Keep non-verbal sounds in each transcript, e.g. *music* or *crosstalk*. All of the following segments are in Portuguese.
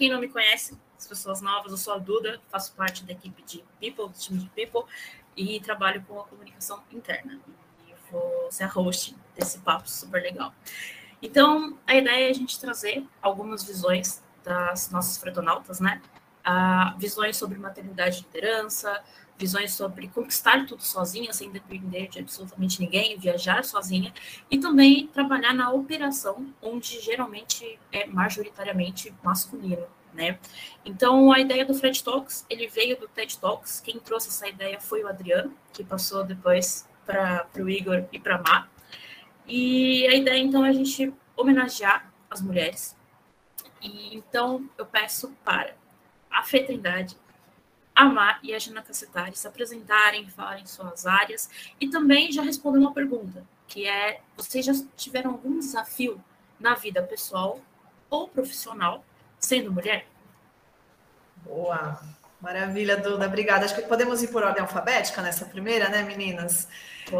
quem não me conhece, as pessoas novas, eu sou a Duda, faço parte da equipe de People, do time de People, e trabalho com a comunicação interna. E vou ser a host desse papo super legal. Então, a ideia é a gente trazer algumas visões das nossas fretonautas, né? Ah, visões sobre maternidade e liderança, visões sobre conquistar tudo sozinha, sem depender de absolutamente ninguém, viajar sozinha, e também trabalhar na operação, onde geralmente é majoritariamente masculino, né? Então, a ideia do Fred Talks, ele veio do TED Talks, quem trouxe essa ideia foi o Adriano, que passou depois para o Igor e para a Má. E a ideia, então, é a gente homenagear as mulheres. E, então, eu peço para a Fê a Má e a Jana Cacetari se apresentarem, falarem suas áreas e também já responder uma pergunta, que é: vocês já tiveram algum desafio na vida pessoal ou profissional sendo mulher? Boa, maravilha, Duda, obrigada. Acho que podemos ir por ordem alfabética nessa primeira, né, meninas?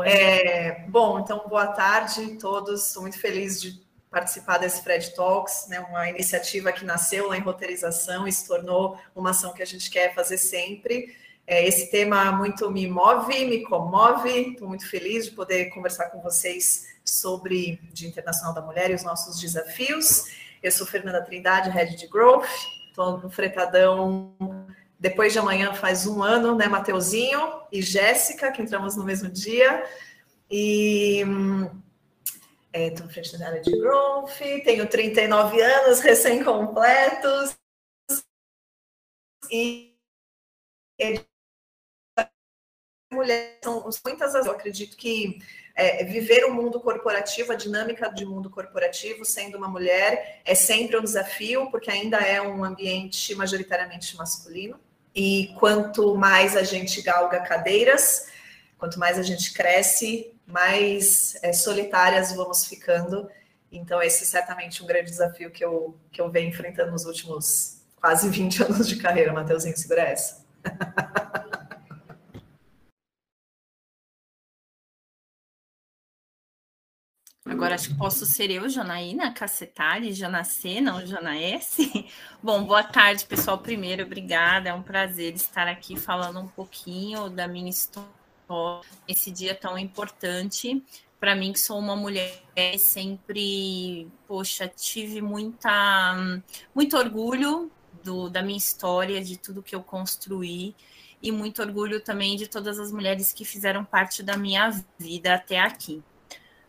É, bom, então boa tarde a todos. Estou muito feliz de participar desse Fred Talks, né, uma iniciativa que nasceu lá em roteirização e se tornou uma ação que a gente quer fazer sempre. É, esse tema muito me move, me comove, estou muito feliz de poder conversar com vocês sobre Dia Internacional da Mulher e os nossos desafios. Eu sou Fernanda Trindade, Head de Growth, estou no Fretadão depois de amanhã faz um ano, né, Mateuzinho e Jéssica, que entramos no mesmo dia. E hum, Estou é, frente da área de growth, tenho 39 anos recém-completos e mulheres são muitas vezes, eu acredito que é, viver o mundo corporativo, a dinâmica de mundo corporativo, sendo uma mulher, é sempre um desafio, porque ainda é um ambiente majoritariamente masculino. E quanto mais a gente galga cadeiras, quanto mais a gente cresce, mais é, solitárias vamos ficando. Então, esse é certamente um grande desafio que eu, que eu venho enfrentando nos últimos quase 20 *laughs* anos de carreira. Mateuzinho, segura essa. *laughs* Agora acho que posso ser eu, Janaína Cacetari, Janacê, não Janaes. *laughs* Bom, boa tarde, pessoal. Primeiro, obrigada. É um prazer estar aqui falando um pouquinho da minha história esse dia tão importante. Para mim, que sou uma mulher, sempre, poxa, tive muita, muito orgulho do, da minha história, de tudo que eu construí, e muito orgulho também de todas as mulheres que fizeram parte da minha vida até aqui.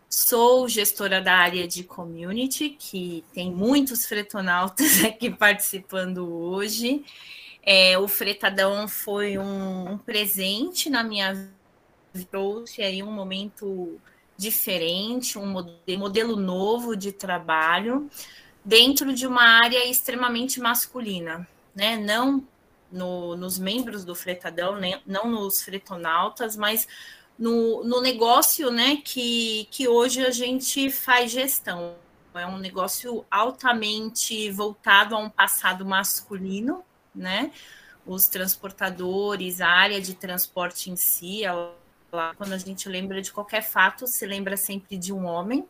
Sou gestora da área de community, que tem muitos fretonautas *laughs* aqui participando hoje. É, o Fretadão foi um, um presente na minha vida trouxe aí um momento diferente, um modelo novo de trabalho dentro de uma área extremamente masculina, né? Não no, nos membros do fretadão, né? não nos fretonautas, mas no, no negócio, né? Que, que hoje a gente faz gestão. É um negócio altamente voltado a um passado masculino, né? Os transportadores, a área de transporte em si, ela lá, quando a gente lembra de qualquer fato, se lembra sempre de um homem.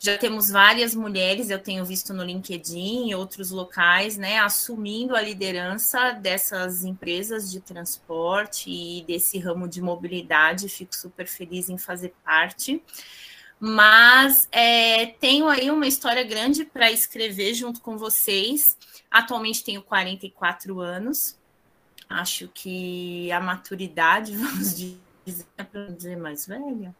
Já temos várias mulheres, eu tenho visto no LinkedIn e outros locais, né, assumindo a liderança dessas empresas de transporte e desse ramo de mobilidade. Fico super feliz em fazer parte. Mas é, tenho aí uma história grande para escrever junto com vocês. Atualmente tenho 44 anos. Acho que a maturidade, *laughs* vamos dizer, para dizer mais velha,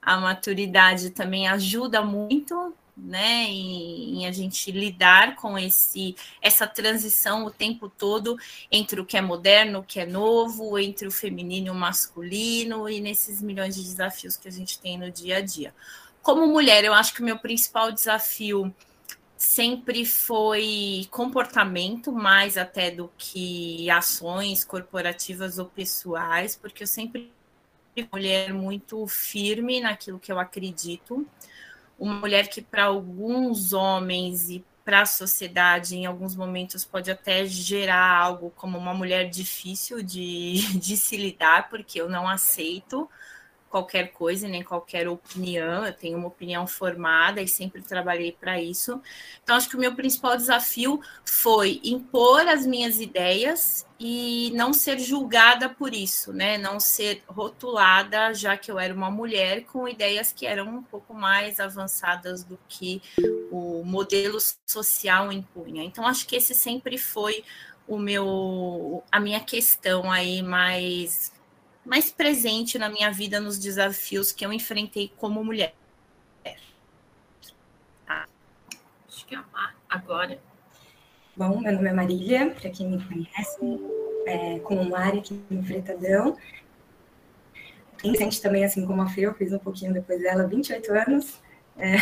a maturidade também ajuda muito, né, em, em, a gente lidar com esse essa transição o tempo todo entre o que é moderno, o que é novo, entre o feminino e o masculino e nesses milhões de desafios que a gente tem no dia a dia. Como mulher, eu acho que o meu principal desafio sempre foi comportamento mais até do que ações corporativas ou pessoais, porque eu sempre mulher muito firme naquilo que eu acredito, uma mulher que para alguns homens e para a sociedade, em alguns momentos, pode até gerar algo como uma mulher difícil de, *laughs* de se lidar, porque eu não aceito qualquer coisa, nem qualquer opinião. Eu tenho uma opinião formada e sempre trabalhei para isso. Então, acho que o meu principal desafio foi impor as minhas ideias e não ser julgada por isso, né? Não ser rotulada, já que eu era uma mulher com ideias que eram um pouco mais avançadas do que o modelo social impunha. Então, acho que esse sempre foi o meu a minha questão aí mais mais presente na minha vida nos desafios que eu enfrentei como mulher. Tá. Acho que é agora. Bom, meu nome é Marília, para quem me conhece, é, como Mari aqui no Fretadão. Recente também, assim como a Fê, eu fiz um pouquinho depois dela, 28 anos. É,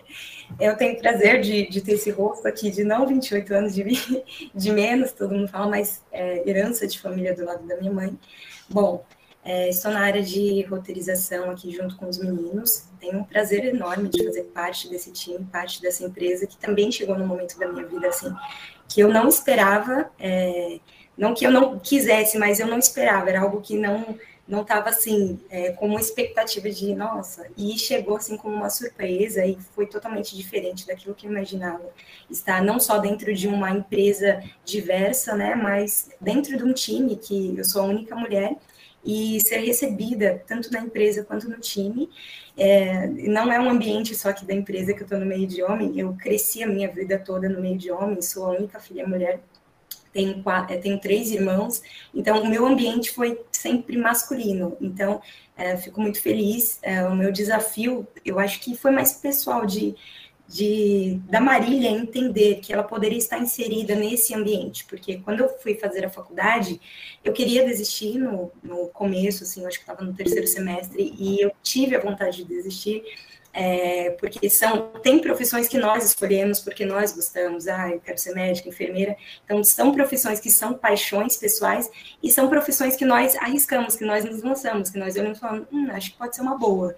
*laughs* eu tenho prazer de, de, ter esse rosto aqui de não 28 anos de, de menos, todo mundo fala, mas é, herança de família do lado da minha mãe. Bom, é, estou na área de roteirização aqui junto com os meninos. Tenho um prazer enorme de fazer parte desse time, parte dessa empresa, que também chegou no momento da minha vida assim, que eu não esperava, é, não que eu não quisesse, mas eu não esperava, era algo que não não estava assim, é, com uma expectativa de, nossa, e chegou assim como uma surpresa e foi totalmente diferente daquilo que eu imaginava. Estar não só dentro de uma empresa diversa, né, mas dentro de um time que eu sou a única mulher e ser recebida tanto na empresa quanto no time. É, não é um ambiente só aqui da empresa que eu estou no meio de homem, eu cresci a minha vida toda no meio de homens, sou a única filha mulher tenho, quatro, é, tenho três irmãos, então o meu ambiente foi sempre masculino. Então, é, fico muito feliz. É, o meu desafio, eu acho que foi mais pessoal de, de da Marília entender que ela poderia estar inserida nesse ambiente, porque quando eu fui fazer a faculdade, eu queria desistir no, no começo, assim, acho que estava no terceiro semestre, e eu tive a vontade de desistir é, porque são tem profissões que nós escolhemos porque nós gostamos, ah, eu quero ser médica, enfermeira, então são profissões que são paixões pessoais e são profissões que nós arriscamos, que nós nos lançamos, que nós olhamos e falamos, hum, acho que pode ser uma boa.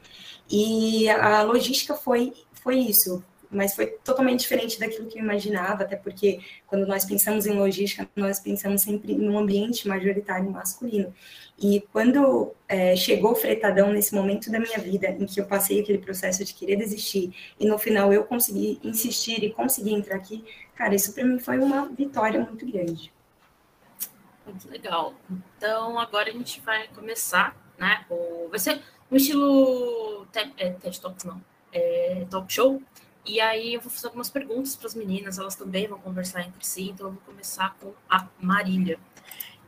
E a logística foi foi isso, mas foi totalmente diferente daquilo que eu imaginava, até porque quando nós pensamos em logística, nós pensamos sempre num ambiente majoritário masculino. E quando é, chegou o fretadão nesse momento da minha vida, em que eu passei aquele processo de querer desistir, e no final eu consegui insistir e consegui entrar aqui, cara, isso para mim foi uma vitória muito grande. Muito legal. Então, agora a gente vai começar, né? Vai ser um estilo TED, é, não, é, talk show. E aí eu vou fazer algumas perguntas para as meninas, elas também vão conversar entre si, então eu vou começar com a Marília.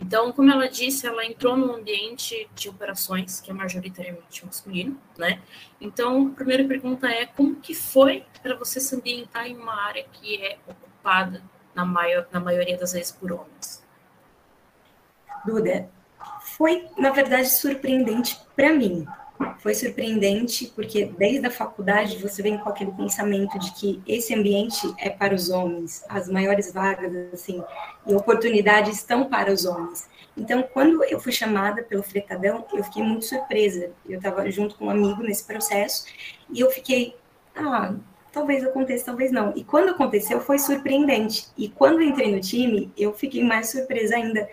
Então, como ela disse, ela entrou num ambiente de operações que é majoritariamente masculino, né? Então, a primeira pergunta é como que foi para você se ambientar em uma área que é ocupada na, maior, na maioria das vezes por homens? Duda, foi na verdade surpreendente para mim, foi surpreendente porque desde a faculdade você vem com aquele pensamento de que esse ambiente é para os homens, as maiores vagas assim e oportunidades estão para os homens. Então, quando eu fui chamada pelo fretadão, eu fiquei muito surpresa. Eu estava junto com um amigo nesse processo e eu fiquei, ah, talvez aconteça, talvez não. E quando aconteceu, foi surpreendente. E quando entrei no time, eu fiquei mais surpresa ainda,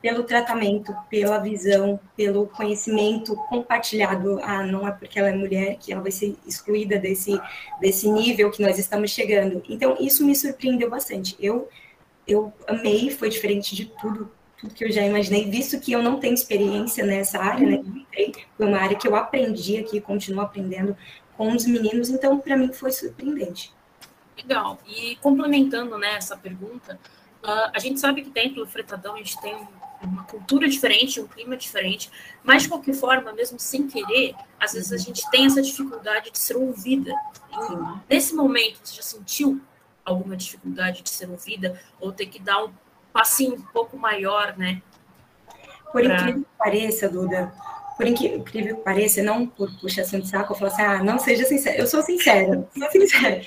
pelo tratamento, pela visão, pelo conhecimento compartilhado. Ah, não é porque ela é mulher que ela vai ser excluída desse, desse nível que nós estamos chegando. Então, isso me surpreendeu bastante. Eu, eu amei, foi diferente de tudo, tudo que eu já imaginei, visto que eu não tenho experiência nessa área, né? Foi uma área que eu aprendi aqui, continuo aprendendo com os meninos, então, para mim, foi surpreendente. Legal. E complementando né, essa pergunta, uh, a gente sabe que dentro do Fretadão a gente tem uma cultura diferente, um clima diferente, mas de qualquer forma, mesmo sem querer, às vezes a uhum. gente tem essa dificuldade de ser ouvida. Nesse momento, você já sentiu alguma dificuldade de ser ouvida ou ter que dar um passinho um pouco maior, né? Por pra... incrível que pareça, Duda, por incrível que pareça, não por puxação de saco, eu falo assim, ah, não seja sincera. Eu sou sincera, *laughs* sou sincera.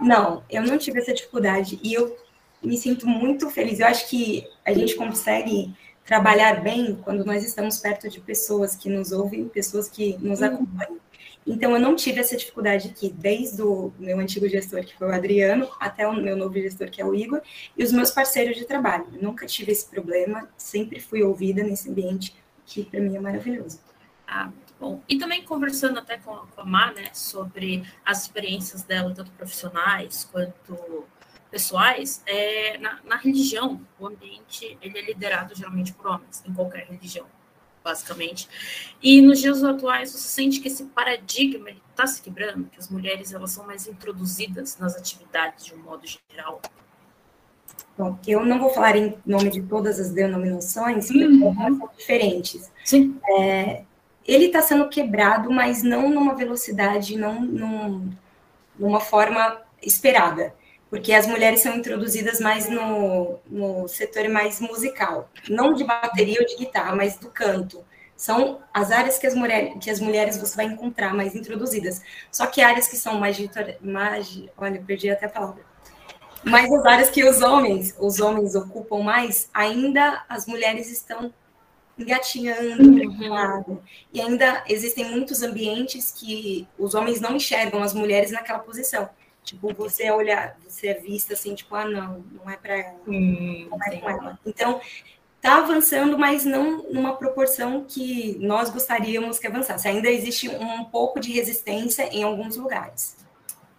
Não, eu não tive essa dificuldade e eu me sinto muito feliz. Eu acho que a gente consegue trabalhar bem quando nós estamos perto de pessoas que nos ouvem, pessoas que nos uhum. acompanham. Então, eu não tive essa dificuldade aqui, desde o meu antigo gestor, que foi o Adriano, até o meu novo gestor, que é o Igor, e os meus parceiros de trabalho. Eu nunca tive esse problema, sempre fui ouvida nesse ambiente, que para mim é maravilhoso. Ah, muito Bom, e também conversando até com, com a Má, né, sobre as experiências dela, tanto profissionais quanto pessoais, é, na, na, religião, o ambiente ele é liderado geralmente por homens, em qualquer religião, basicamente. E nos dias atuais, você sente que esse paradigma está se quebrando, que as mulheres elas são mais introduzidas nas atividades de um modo geral. Bom, eu não vou falar em nome de todas as denominações, porque uhum. são diferentes. Sim. É, ele está sendo quebrado, mas não numa velocidade, não num, numa forma esperada, porque as mulheres são introduzidas mais no, no setor mais musical, não de bateria ou de guitarra, mas do canto. São as áreas que as, mulher, que as mulheres você vai encontrar mais introduzidas. Só que áreas que são mais, mais olha, perdi até a palavra. Mas as áreas que os homens, os homens ocupam mais, ainda as mulheres estão engatinhando, uhum. E ainda existem muitos ambientes que os homens não enxergam as mulheres naquela posição. Tipo, você é olhar, você é vista assim, tipo, ah, não, não é para ela, hum, não é com ela. Então, tá avançando, mas não numa proporção que nós gostaríamos que avançasse. Ainda existe um pouco de resistência em alguns lugares.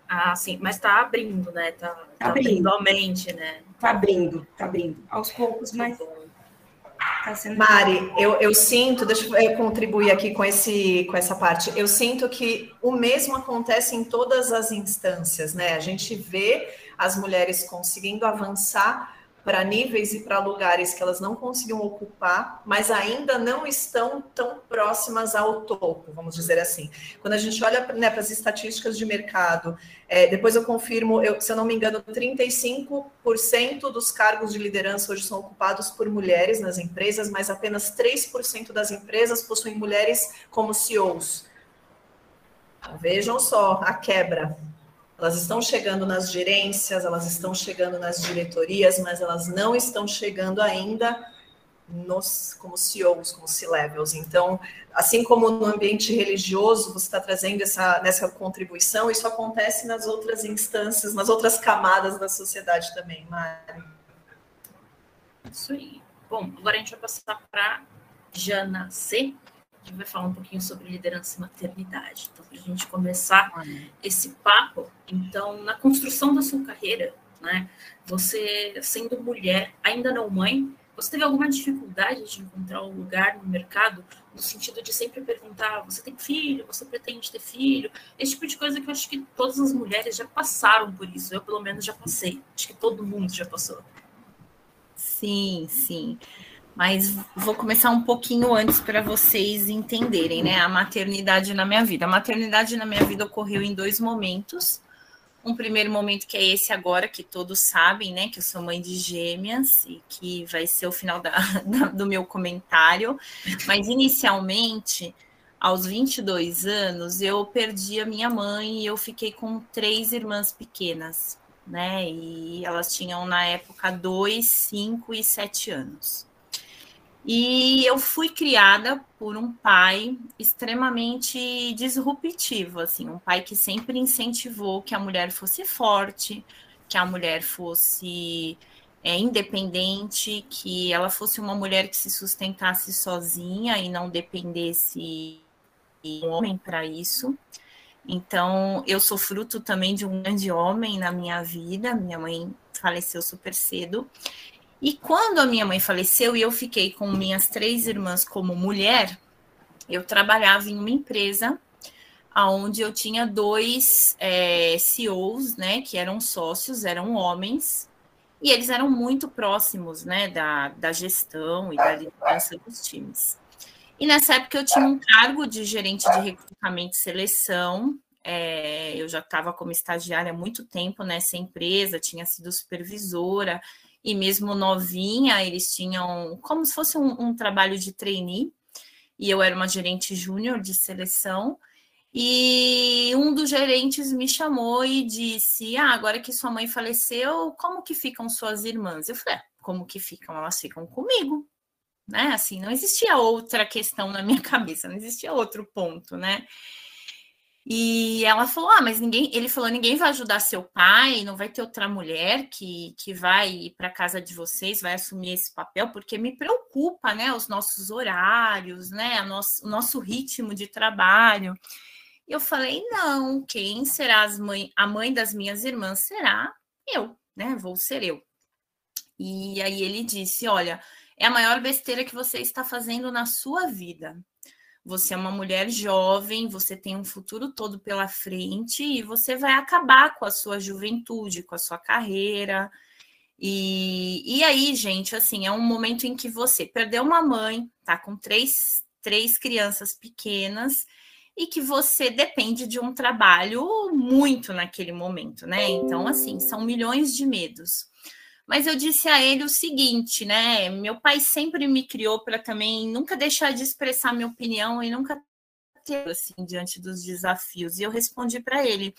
Ah, sim, mas está abrindo, né? Está tá, tá abrindo. abrindo a mente, né? Está abrindo, está abrindo. Aos poucos, mas Tá Mari, eu, eu sinto, deixa eu contribuir aqui com, esse, com essa parte. Eu sinto que o mesmo acontece em todas as instâncias, né? A gente vê as mulheres conseguindo avançar para níveis e para lugares que elas não conseguiam ocupar, mas ainda não estão tão próximas ao topo, vamos dizer assim. Quando a gente olha né, para as estatísticas de mercado, é, depois eu confirmo, eu, se eu não me engano, 35% dos cargos de liderança hoje são ocupados por mulheres nas empresas, mas apenas 3% das empresas possuem mulheres como CEOs. Vejam só a quebra elas estão chegando nas gerências, elas estão chegando nas diretorias, mas elas não estão chegando ainda nos, como CEOs, como C-levels. Então, assim como no ambiente religioso, você está trazendo essa, nessa contribuição, isso acontece nas outras instâncias, nas outras camadas da sociedade também, Mari. Isso aí. Bom, agora a gente vai passar para Jana C a gente vai falar um pouquinho sobre liderança e maternidade. Então, para a gente começar esse papo, então, na construção da sua carreira, né, você sendo mulher, ainda não mãe, você teve alguma dificuldade de encontrar um lugar no mercado, no sentido de sempre perguntar: você tem filho? Você pretende ter filho? Esse tipo de coisa que eu acho que todas as mulheres já passaram por isso. Eu, pelo menos, já passei. Acho que todo mundo já passou. Sim, sim mas vou começar um pouquinho antes para vocês entenderem, né? A maternidade na minha vida. A maternidade na minha vida ocorreu em dois momentos. Um primeiro momento que é esse agora, que todos sabem, né? Que eu sou mãe de gêmeas e que vai ser o final da, *laughs* da, do meu comentário. Mas inicialmente, aos 22 anos, eu perdi a minha mãe e eu fiquei com três irmãs pequenas, né? E elas tinham na época dois, cinco e sete anos. E eu fui criada por um pai extremamente disruptivo, assim, um pai que sempre incentivou que a mulher fosse forte, que a mulher fosse é, independente, que ela fosse uma mulher que se sustentasse sozinha e não dependesse de um homem para isso. Então, eu sou fruto também de um grande homem na minha vida. Minha mãe faleceu super cedo. E quando a minha mãe faleceu e eu fiquei com minhas três irmãs como mulher, eu trabalhava em uma empresa onde eu tinha dois é, CEOs, né, que eram sócios, eram homens, e eles eram muito próximos, né, da, da gestão e da liderança dos times. E nessa época eu tinha um cargo de gerente de recrutamento e seleção, é, eu já estava como estagiária há muito tempo nessa empresa, tinha sido supervisora, e mesmo novinha, eles tinham como se fosse um, um trabalho de trainee, e eu era uma gerente júnior de seleção. E um dos gerentes me chamou e disse: Ah, agora que sua mãe faleceu, como que ficam suas irmãs? Eu falei: ah, Como que ficam? Elas ficam comigo. Né? Assim, não existia outra questão na minha *laughs* cabeça, não existia outro ponto, né? E ela falou: Ah, mas ninguém. Ele falou: ninguém vai ajudar seu pai, não vai ter outra mulher que, que vai para casa de vocês, vai assumir esse papel, porque me preocupa, né? Os nossos horários, né? Nosso, o nosso ritmo de trabalho. E eu falei: não, quem será as mãe, a mãe das minhas irmãs será eu, né? Vou ser eu. E aí ele disse: Olha, é a maior besteira que você está fazendo na sua vida. Você é uma mulher jovem, você tem um futuro todo pela frente e você vai acabar com a sua juventude, com a sua carreira. E, e aí, gente, assim, é um momento em que você perdeu uma mãe, tá com três, três crianças pequenas e que você depende de um trabalho muito naquele momento, né? Então, assim, são milhões de medos. Mas eu disse a ele o seguinte, né? Meu pai sempre me criou para também nunca deixar de expressar minha opinião e nunca ter assim diante dos desafios. E eu respondi para ele: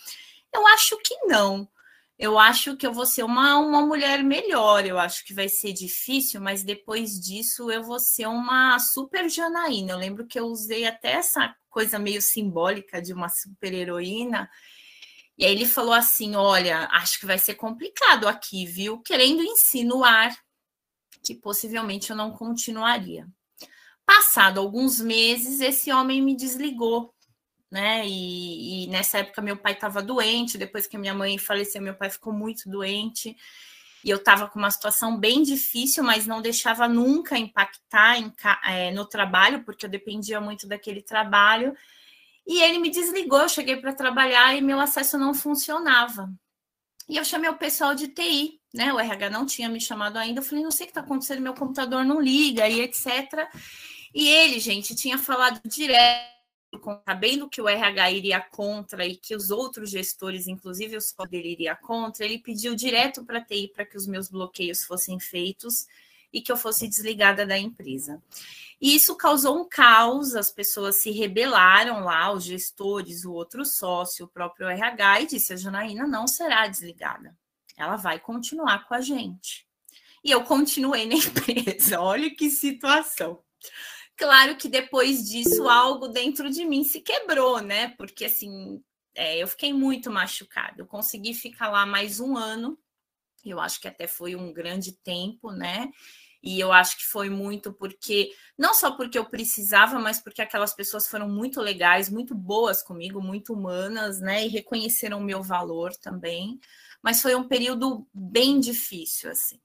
eu acho que não. Eu acho que eu vou ser uma, uma mulher melhor. Eu acho que vai ser difícil, mas depois disso eu vou ser uma super Janaína. Eu lembro que eu usei até essa coisa meio simbólica de uma super heroína e aí ele falou assim: Olha, acho que vai ser complicado aqui, viu? Querendo insinuar que possivelmente eu não continuaria. Passado alguns meses, esse homem me desligou, né? E, e nessa época meu pai estava doente. Depois que minha mãe faleceu, meu pai ficou muito doente. E eu estava com uma situação bem difícil, mas não deixava nunca impactar em, é, no trabalho, porque eu dependia muito daquele trabalho. E ele me desligou, eu cheguei para trabalhar e meu acesso não funcionava. E eu chamei o pessoal de TI, né? O RH não tinha me chamado ainda. Eu falei, não sei o que está acontecendo, meu computador não liga e etc. E ele, gente, tinha falado direto, sabendo que o RH iria contra e que os outros gestores, inclusive o só dele, iria contra, ele pediu direto para a TI para que os meus bloqueios fossem feitos e que eu fosse desligada da empresa. E isso causou um caos, as pessoas se rebelaram lá, os gestores, o outro sócio, o próprio RH, e disse: a Janaína não será desligada, ela vai continuar com a gente. E eu continuei na *laughs* empresa, olha que situação. Claro que depois disso, algo dentro de mim se quebrou, né? Porque assim, é, eu fiquei muito machucada. Eu consegui ficar lá mais um ano, eu acho que até foi um grande tempo, né? E eu acho que foi muito porque, não só porque eu precisava, mas porque aquelas pessoas foram muito legais, muito boas comigo, muito humanas, né? E reconheceram o meu valor também. Mas foi um período bem difícil, assim.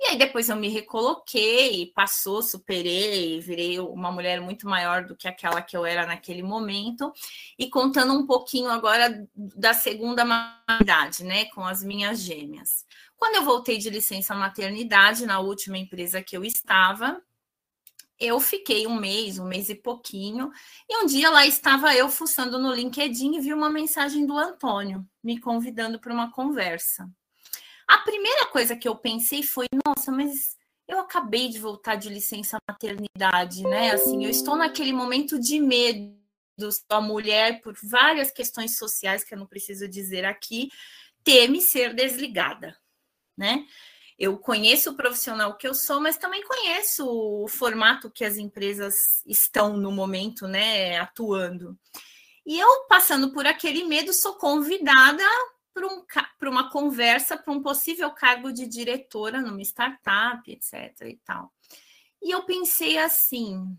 E aí depois eu me recoloquei, passou, superei, virei uma mulher muito maior do que aquela que eu era naquele momento. E contando um pouquinho agora da segunda maternidade, né, com as minhas gêmeas. Quando eu voltei de licença maternidade, na última empresa que eu estava, eu fiquei um mês, um mês e pouquinho, e um dia lá estava eu fuçando no LinkedIn e vi uma mensagem do Antônio me convidando para uma conversa. A primeira coisa que eu pensei foi: nossa, mas eu acabei de voltar de licença maternidade, né? Assim, eu estou naquele momento de medo da mulher por várias questões sociais que eu não preciso dizer aqui, teme ser desligada né? Eu conheço o profissional que eu sou, mas também conheço o formato que as empresas estão no momento, né, atuando. E eu, passando por aquele medo, sou convidada para um, uma conversa para um possível cargo de diretora numa startup, etc. e tal. E eu pensei assim: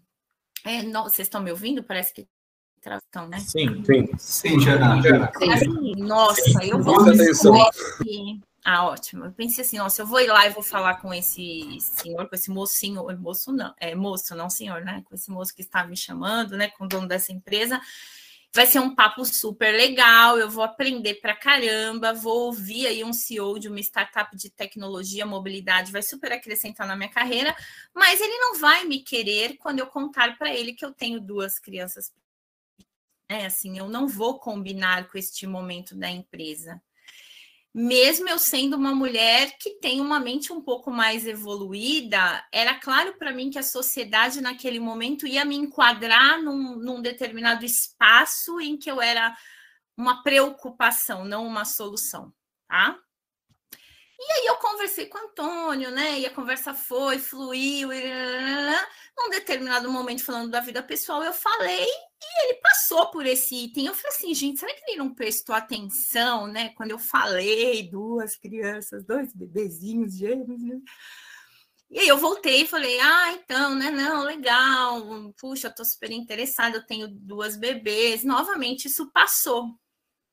é, não, vocês estão me ouvindo? Parece que estão, né? Sim, sim. Sim, Jana. Assim, nossa, eu vou. Ah, ótimo. Eu pensei assim, nossa, eu vou ir lá e vou falar com esse senhor, com esse mocinho, moço não, é moço, não senhor, né? Com esse moço que está me chamando, né? Com o dono dessa empresa. Vai ser um papo super legal, eu vou aprender pra caramba, vou ouvir aí um CEO de uma startup de tecnologia, mobilidade, vai super acrescentar na minha carreira, mas ele não vai me querer quando eu contar para ele que eu tenho duas crianças. É assim, eu não vou combinar com este momento da empresa mesmo eu sendo uma mulher que tem uma mente um pouco mais evoluída, era claro para mim que a sociedade naquele momento ia me enquadrar num, num, determinado espaço em que eu era uma preocupação, não uma solução, tá? E aí eu conversei com o Antônio, né? E a conversa foi, fluiu. Num determinado momento, falando da vida pessoal, eu falei e ele passou por esse item. Eu falei assim, gente, será que ele não prestou atenção, né? Quando eu falei, duas crianças, dois bebezinhos gêmeos. Né? E aí eu voltei e falei, ah, então, né? Não, legal. Puxa, tô super interessada, eu tenho duas bebês. Novamente, isso passou,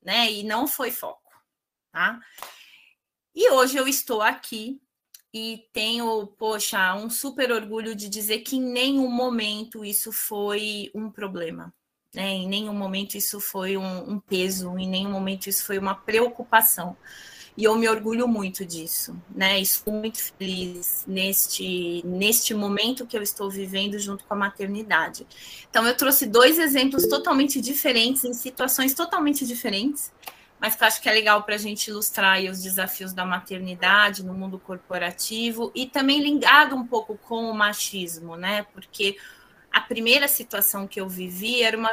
né? E não foi foco, tá? E hoje eu estou aqui e tenho, poxa, um super orgulho de dizer que em nenhum momento isso foi um problema. Né? Em nenhum momento isso foi um, um peso, em nenhum momento isso foi uma preocupação. E eu me orgulho muito disso, né? Estou muito feliz neste, neste momento que eu estou vivendo junto com a maternidade. Então, eu trouxe dois exemplos totalmente diferentes, em situações totalmente diferentes, mas que eu acho que é legal para a gente ilustrar os desafios da maternidade no mundo corporativo e também ligado um pouco com o machismo, né? Porque a primeira situação que eu vivi era uma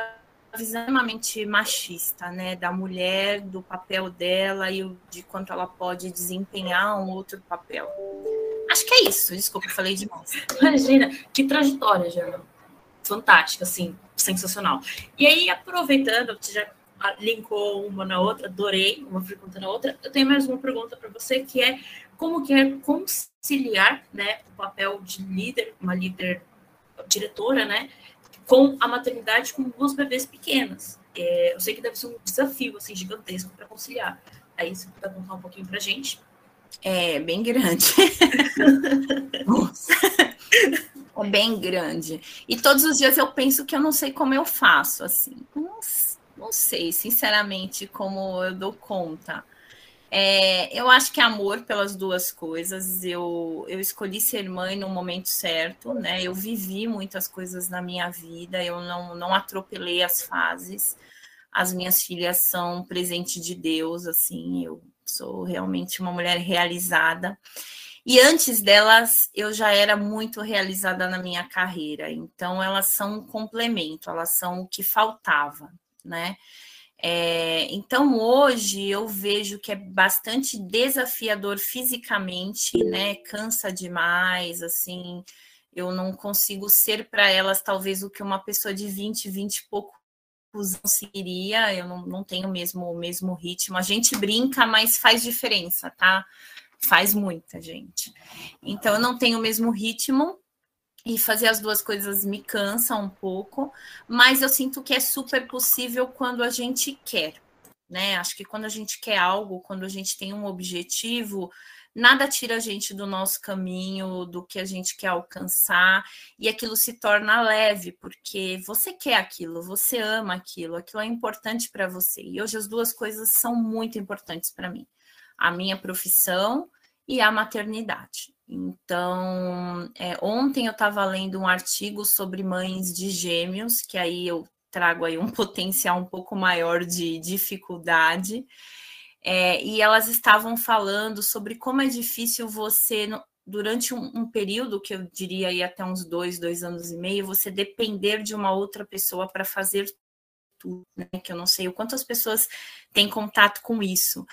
visão extremamente machista, né? Da mulher, do papel dela e de quanto ela pode desempenhar um outro papel. Acho que é isso. Desculpa, falei demais. Imagina, que trajetória, Jana. Fantástica, assim, sensacional. E aí, aproveitando, já linkou uma na outra, adorei, uma pergunta na outra. Eu tenho mais uma pergunta para você, que é como que é conciliar né, o papel de líder, uma líder diretora, né, com a maternidade com duas bebês pequenas. É, eu sei que deve ser um desafio assim gigantesco para conciliar. Aí você pode contar um pouquinho para gente. É bem grande. é *laughs* bem grande. E todos os dias eu penso que eu não sei como eu faço assim. Não sei, sinceramente, como eu dou conta. É, eu acho que amor pelas duas coisas. Eu, eu escolhi ser mãe no momento certo, né? Eu vivi muitas coisas na minha vida, eu não, não atropelei as fases. As minhas filhas são presente de Deus, assim, eu sou realmente uma mulher realizada. E antes delas, eu já era muito realizada na minha carreira. Então, elas são um complemento, elas são o que faltava né? É, então hoje eu vejo que é bastante desafiador fisicamente, né? Cansa demais, assim. Eu não consigo ser para elas talvez o que uma pessoa de 20, 20 e pouco conseguiria. Eu não, não tenho mesmo o mesmo ritmo. A gente brinca, mas faz diferença, tá? Faz muita gente. Então eu não tenho o mesmo ritmo e fazer as duas coisas me cansa um pouco, mas eu sinto que é super possível quando a gente quer, né? Acho que quando a gente quer algo, quando a gente tem um objetivo, nada tira a gente do nosso caminho, do que a gente quer alcançar, e aquilo se torna leve, porque você quer aquilo, você ama aquilo, aquilo é importante para você. E hoje as duas coisas são muito importantes para mim. A minha profissão e a maternidade. Então, é, ontem eu estava lendo um artigo sobre mães de gêmeos, que aí eu trago aí um *laughs* potencial um pouco maior de dificuldade. É, e elas estavam falando sobre como é difícil você, durante um, um, período, que eu diria aí até uns dois, dois anos e meio, você depender de uma outra pessoa para fazer tudo, né? Que eu não sei o quanto as pessoas têm contato com isso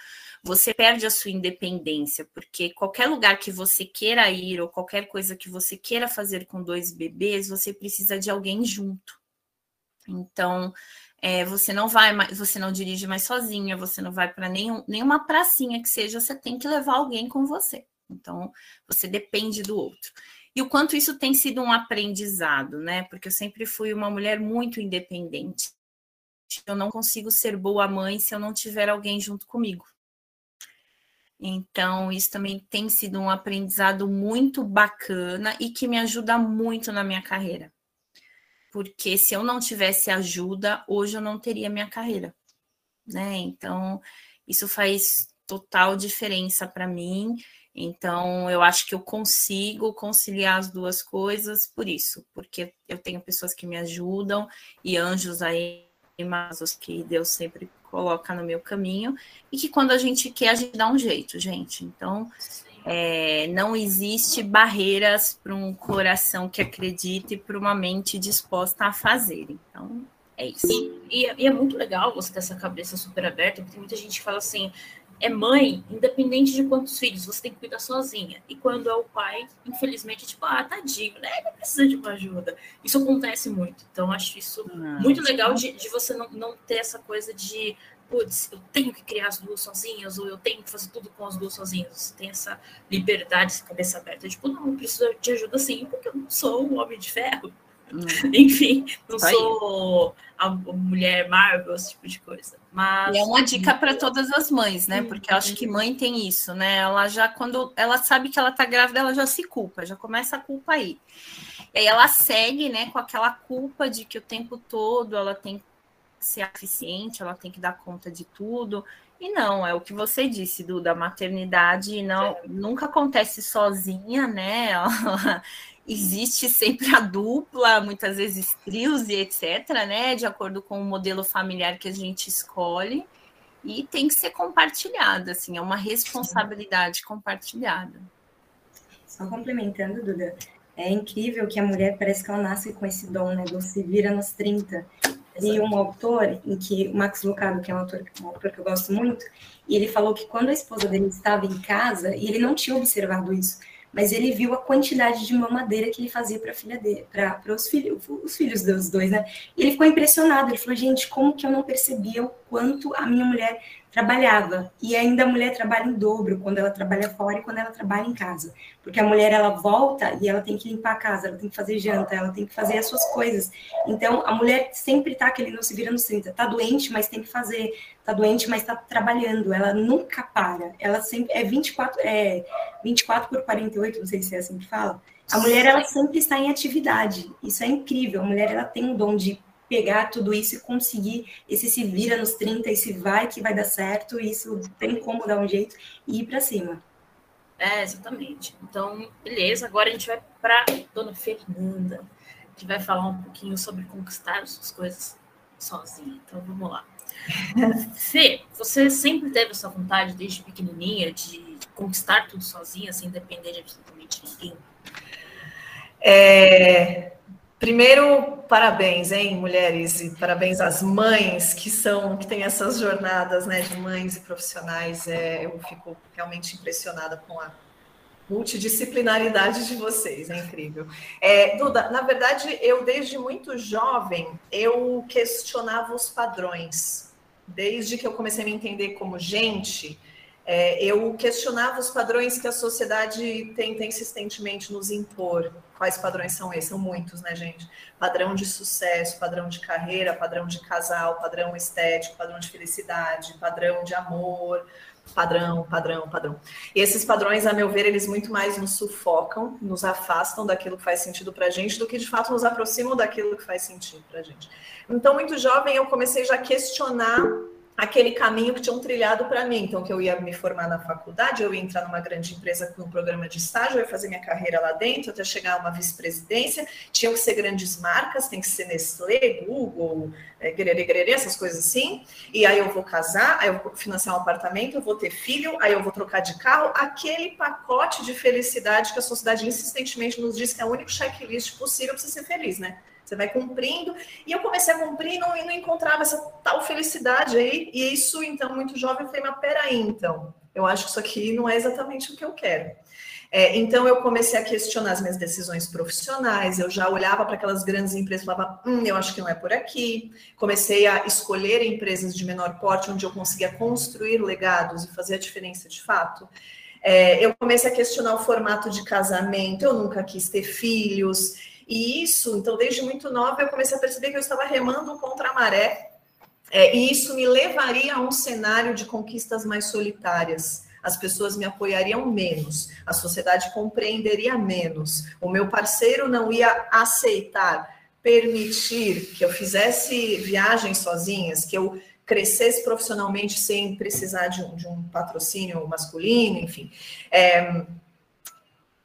você perde a sua independência, porque qualquer lugar que você queira ir ou qualquer coisa que você queira fazer com dois bebês, você precisa de alguém junto. Então, é, você não vai mais, você não dirige mais sozinha, você não vai para nenhum, nenhuma pracinha que seja, você tem que levar alguém com você. Então, você depende do outro. E o quanto isso tem sido um aprendizado, né? Porque eu sempre fui uma mulher muito independente. Eu não consigo ser boa mãe se eu não tiver alguém junto comigo. Então, isso também tem sido um aprendizado muito bacana e que me ajuda muito na minha carreira. Porque se eu não tivesse ajuda, hoje eu não teria minha carreira, né? Então, isso faz total diferença para mim. Então, eu acho que eu consigo conciliar as duas coisas por isso, porque eu tenho pessoas que me ajudam e anjos aí, mas que Deus sempre coloca no meu caminho e que quando a gente quer, a gente dá um jeito, gente. Então, é, não existe barreiras para um coração que acredita e para uma mente disposta a fazer. Então, é isso. E, e, e, é muito legal você ter essa cabeça super aberta, porque tem muita gente que fala assim. É mãe, independente de quantos filhos, você tem que cuidar sozinha. E quando é o pai, infelizmente, tipo, ah, tadinho, né? Ele precisa de uma ajuda. Isso acontece muito. Então, acho isso ah, muito legal de, de você não, não ter essa coisa de, putz, eu tenho que criar as duas sozinhas, ou eu tenho que fazer tudo com as duas sozinhas. Você tem essa liberdade, essa cabeça aberta. Tipo, não, eu preciso de ajuda sim, porque eu não sou um homem de ferro. Hum. Enfim, não sou a mulher Marvel, esse tipo de coisa. Mas e é uma dica para todas as mães, né? Porque eu acho que mãe tem isso, né? Ela já quando ela sabe que ela tá grávida, ela já se culpa, já começa a culpa aí. E aí ela segue, né, com aquela culpa de que o tempo todo ela tem que ser eficiente, ela tem que dar conta de tudo. E não, é o que você disse, do da maternidade, não nunca acontece sozinha, né? *laughs* existe sempre a dupla, muitas vezes trios e etc, né? De acordo com o modelo familiar que a gente escolhe. E tem que ser compartilhada, assim, é uma responsabilidade compartilhada. Só complementando, Duda, é incrível que a mulher parece que ela nasce com esse dom, né? Do se vira nos 30. E um autor, em que o Max Lucado, que é um autor, um autor que eu gosto muito, e ele falou que quando a esposa dele estava em casa, e ele não tinha observado isso, mas ele viu a quantidade de mamadeira que ele fazia para filha dele, para os filhos, os filhos dos dois, né? Ele ficou impressionado. Ele falou: gente, como que eu não percebia o quanto a minha mulher trabalhava. E ainda a mulher trabalha em dobro quando ela trabalha fora e quando ela trabalha em casa. Porque a mulher ela volta e ela tem que limpar a casa, ela tem que fazer janta, ela tem que fazer as suas coisas. Então a mulher sempre tá aquele não se vira no 30, tá doente, mas tem que fazer, tá doente, mas tá trabalhando, ela nunca para. Ela sempre é 24 é 24 por 48, não sei se é assim que fala. A mulher ela sempre está em atividade. Isso é incrível. A mulher ela tem um dom de pegar tudo isso e conseguir esse se vira nos 30 e se vai que vai dar certo, isso tem como dar um jeito e ir para cima. É, exatamente. Então, beleza, agora a gente vai para Dona Fernanda, que vai falar um pouquinho sobre conquistar as suas coisas sozinha. Então, vamos lá. Fê, você sempre teve essa vontade desde pequenininha de conquistar tudo sozinha, sem depender de absolutamente ninguém? É, Primeiro, parabéns, hein, mulheres, e parabéns às mães que são, que têm essas jornadas, né, de mães e profissionais. É, eu fico realmente impressionada com a multidisciplinaridade de vocês, é incrível. É, Duda, na verdade, eu desde muito jovem eu questionava os padrões. Desde que eu comecei a me entender como gente, é, eu questionava os padrões que a sociedade tenta insistentemente nos impor. Quais padrões são esses? São muitos, né, gente? Padrão de sucesso, padrão de carreira, padrão de casal, padrão estético, padrão de felicidade, padrão de amor, padrão, padrão, padrão. E esses padrões, a meu ver, eles muito mais nos sufocam, nos afastam daquilo que faz sentido para a gente, do que de fato nos aproximam daquilo que faz sentido para a gente. Então, muito jovem, eu comecei já a questionar aquele caminho que tinham trilhado para mim. Então, que eu ia me formar na faculdade, eu ia entrar numa grande empresa com um programa de estágio, eu ia fazer minha carreira lá dentro, até chegar a uma vice-presidência. Tinham que ser grandes marcas, tem que ser Nestlé, Google, é, grerê, grerê, essas coisas assim. E aí eu vou casar, aí eu vou financiar um apartamento, eu vou ter filho, aí eu vou trocar de carro. Aquele pacote de felicidade que a sociedade insistentemente nos diz que é o único checklist possível para você ser feliz, né? Você vai cumprindo. E eu comecei a cumprir e não, não encontrava essa tal felicidade aí. E isso, então, muito jovem, eu falei, mas peraí, então. Eu acho que isso aqui não é exatamente o que eu quero. É, então eu comecei a questionar as minhas decisões profissionais, eu já olhava para aquelas grandes empresas e falava, hum, eu acho que não é por aqui. Comecei a escolher empresas de menor porte, onde eu conseguia construir legados e fazer a diferença de fato. É, eu comecei a questionar o formato de casamento, eu nunca quis ter filhos, e isso, então, desde muito nova, eu comecei a perceber que eu estava remando contra a maré, é, e isso me levaria a um cenário de conquistas mais solitárias. As pessoas me apoiariam menos, a sociedade compreenderia menos, o meu parceiro não ia aceitar, permitir que eu fizesse viagens sozinhas, que eu crescesse profissionalmente sem precisar de um, de um patrocínio masculino, enfim. É,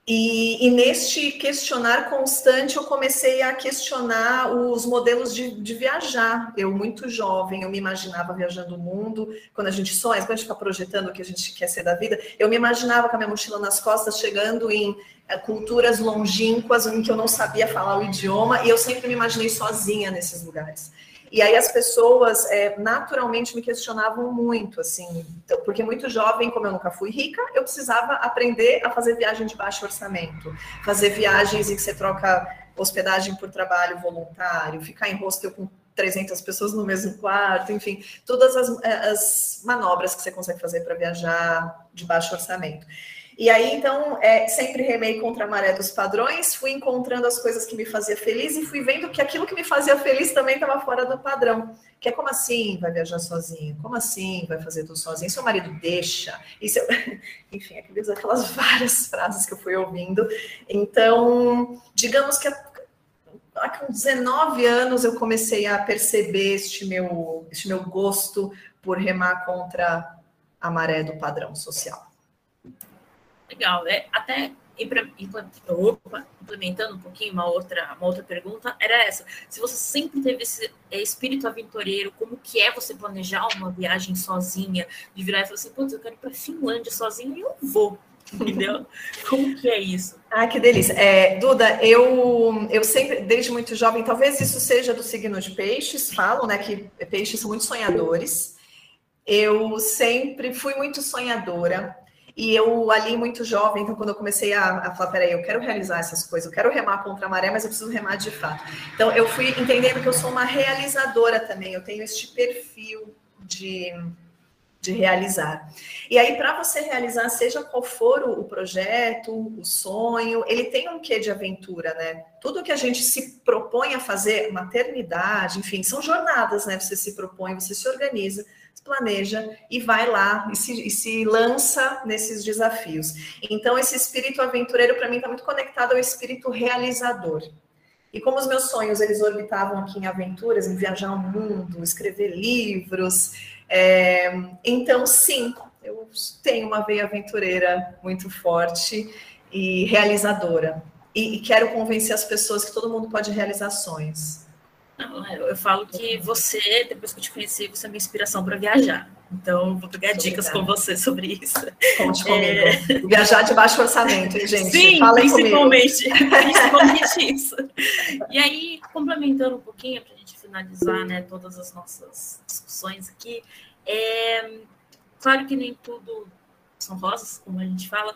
e, e, neste questionar constante, eu comecei a questionar os modelos de, de, viajar. Eu, muito jovem, eu me imaginava viajando o mundo. Quando a gente sonha, quando a gente fica projetando o que a gente quer ser da vida, eu me imaginava com a minha mochila nas costas, chegando em é, culturas longínquas, em que eu não sabia falar o idioma, e eu sempre me imaginei sozinha nesses lugares. E aí as pessoas é, naturalmente me questionavam muito, assim, então, porque muito jovem, como eu nunca fui rica, eu precisava aprender a fazer viagem de baixo orçamento, fazer viagens em que você troca hospedagem por trabalho voluntário, ficar em hostel com 300 pessoas no mesmo quarto, enfim, todas as, as manobras que você consegue fazer para viajar de baixo orçamento. E aí, então, é, sempre remei contra a maré dos padrões, fui encontrando as coisas que me fazia feliz e fui vendo que aquilo que me fazia feliz também estava fora do padrão. Que é como assim vai viajar sozinho? Como assim vai fazer tudo sozinho? Seu marido deixa? E seu... *laughs* Enfim, aquelas, aquelas *laughs* várias frases que eu fui ouvindo. Então, digamos que com 19 anos eu comecei a perceber este meu, este meu gosto por remar contra a maré do padrão social. Legal, é, até implementando um pouquinho uma outra, uma outra pergunta, era essa. Se você sempre teve esse é, espírito aventureiro, como que é você planejar uma viagem sozinha, de virar e falar assim, putz, eu quero ir para Finlândia sozinha e eu vou. Entendeu? *laughs* Como que é isso? Ah, que delícia. É, Duda, eu, eu sempre, desde muito jovem, talvez isso seja do signo de peixes, falo, né, que peixes são muito sonhadores. Eu sempre fui muito sonhadora. E eu ali muito jovem, então quando eu comecei a, a falar, peraí, eu quero realizar essas coisas, eu quero remar contra a maré, mas eu preciso remar de fato. Então eu fui entendendo que eu sou uma realizadora também, eu tenho este perfil de de realizar. E aí, para você realizar, seja qual for o, projeto, o sonho, ele tem um quê de aventura, né? Tudo que a gente se propõe a fazer, maternidade, enfim, são jornadas, né? Você se propõe, você se organiza, planeja e vai lá e se, e se lança nesses desafios. Então, esse espírito aventureiro, para mim, está muito conectado ao espírito realizador. E como os meus sonhos eles orbitavam aqui em aventuras, em viajar o mundo, escrever livros, é, então, sim, eu tenho uma veia aventureira muito forte e realizadora. E, e quero convencer as pessoas que todo mundo pode realizar sonhos. Não, eu falo que você, depois que eu te conheci, você é minha inspiração para viajar. Então, vou pegar dicas com você sobre isso. Conte comigo. É... Viajar de baixo orçamento, hein, gente? Sim, Falem principalmente, *laughs* principalmente isso. E aí, complementando um pouquinho, para a gente finalizar né, todas as nossas discussões aqui, é, claro que nem tudo são rosas, como a gente fala.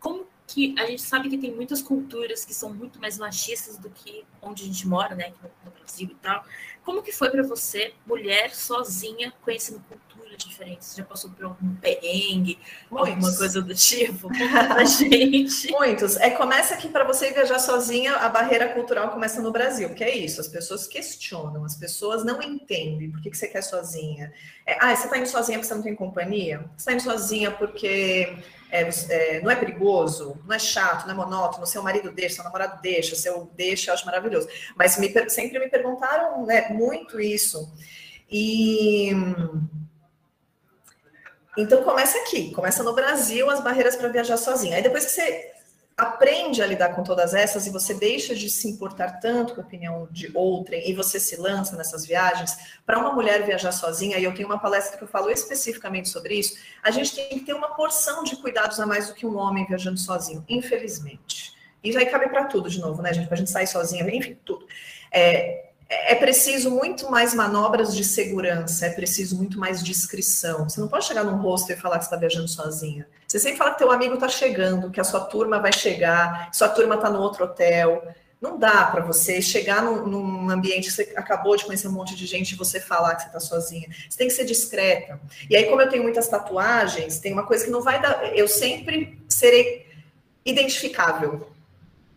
Como que a gente sabe que tem muitas culturas que são muito mais machistas do que onde a gente mora, né, no Brasil e tal. Como que foi para você, mulher sozinha, conhecendo culturas diferentes? Você já passou por algum perrengue, Muitos. alguma coisa do tipo? Conta *laughs* gente. Muitos. É, começa que para você viajar sozinha, a barreira cultural começa no Brasil, que é isso, as pessoas questionam, as pessoas não entendem por que, que você quer sozinha. É, ah, você está indo sozinha porque você não tem companhia? Você está indo sozinha porque é, é, não é perigoso, não é chato, não é monótono, seu marido deixa, seu namorado deixa, seu deixa, eu acho maravilhoso. Mas me, sempre me perguntaram né, muito isso. E então começa aqui, começa no Brasil as barreiras para viajar sozinha. Aí depois que você aprende a lidar com todas essas e você deixa de se importar tanto com a opinião de outrem e você se lança nessas viagens, para uma mulher viajar sozinha, e eu tenho uma palestra que eu falo especificamente sobre isso, a gente tem que ter uma porção de cuidados a mais do que um homem viajando sozinho, infelizmente. Isso aí cabe para tudo de novo, né, gente? Para a gente sair sozinha, enfim, tudo. É, é preciso muito mais manobras de segurança, é preciso muito mais discrição. Você não pode chegar num hostel e falar que está viajando sozinha. Você sempre fala que teu amigo está chegando, que a sua turma vai chegar, que sua turma está no outro hotel. Não dá para você chegar num, num, ambiente que você acabou de conhecer um monte de gente e você falar que você está sozinha. Você tem que ser discreta. E aí, como eu tenho muitas tatuagens, tem uma coisa que não vai dar. Eu sempre serei identificável.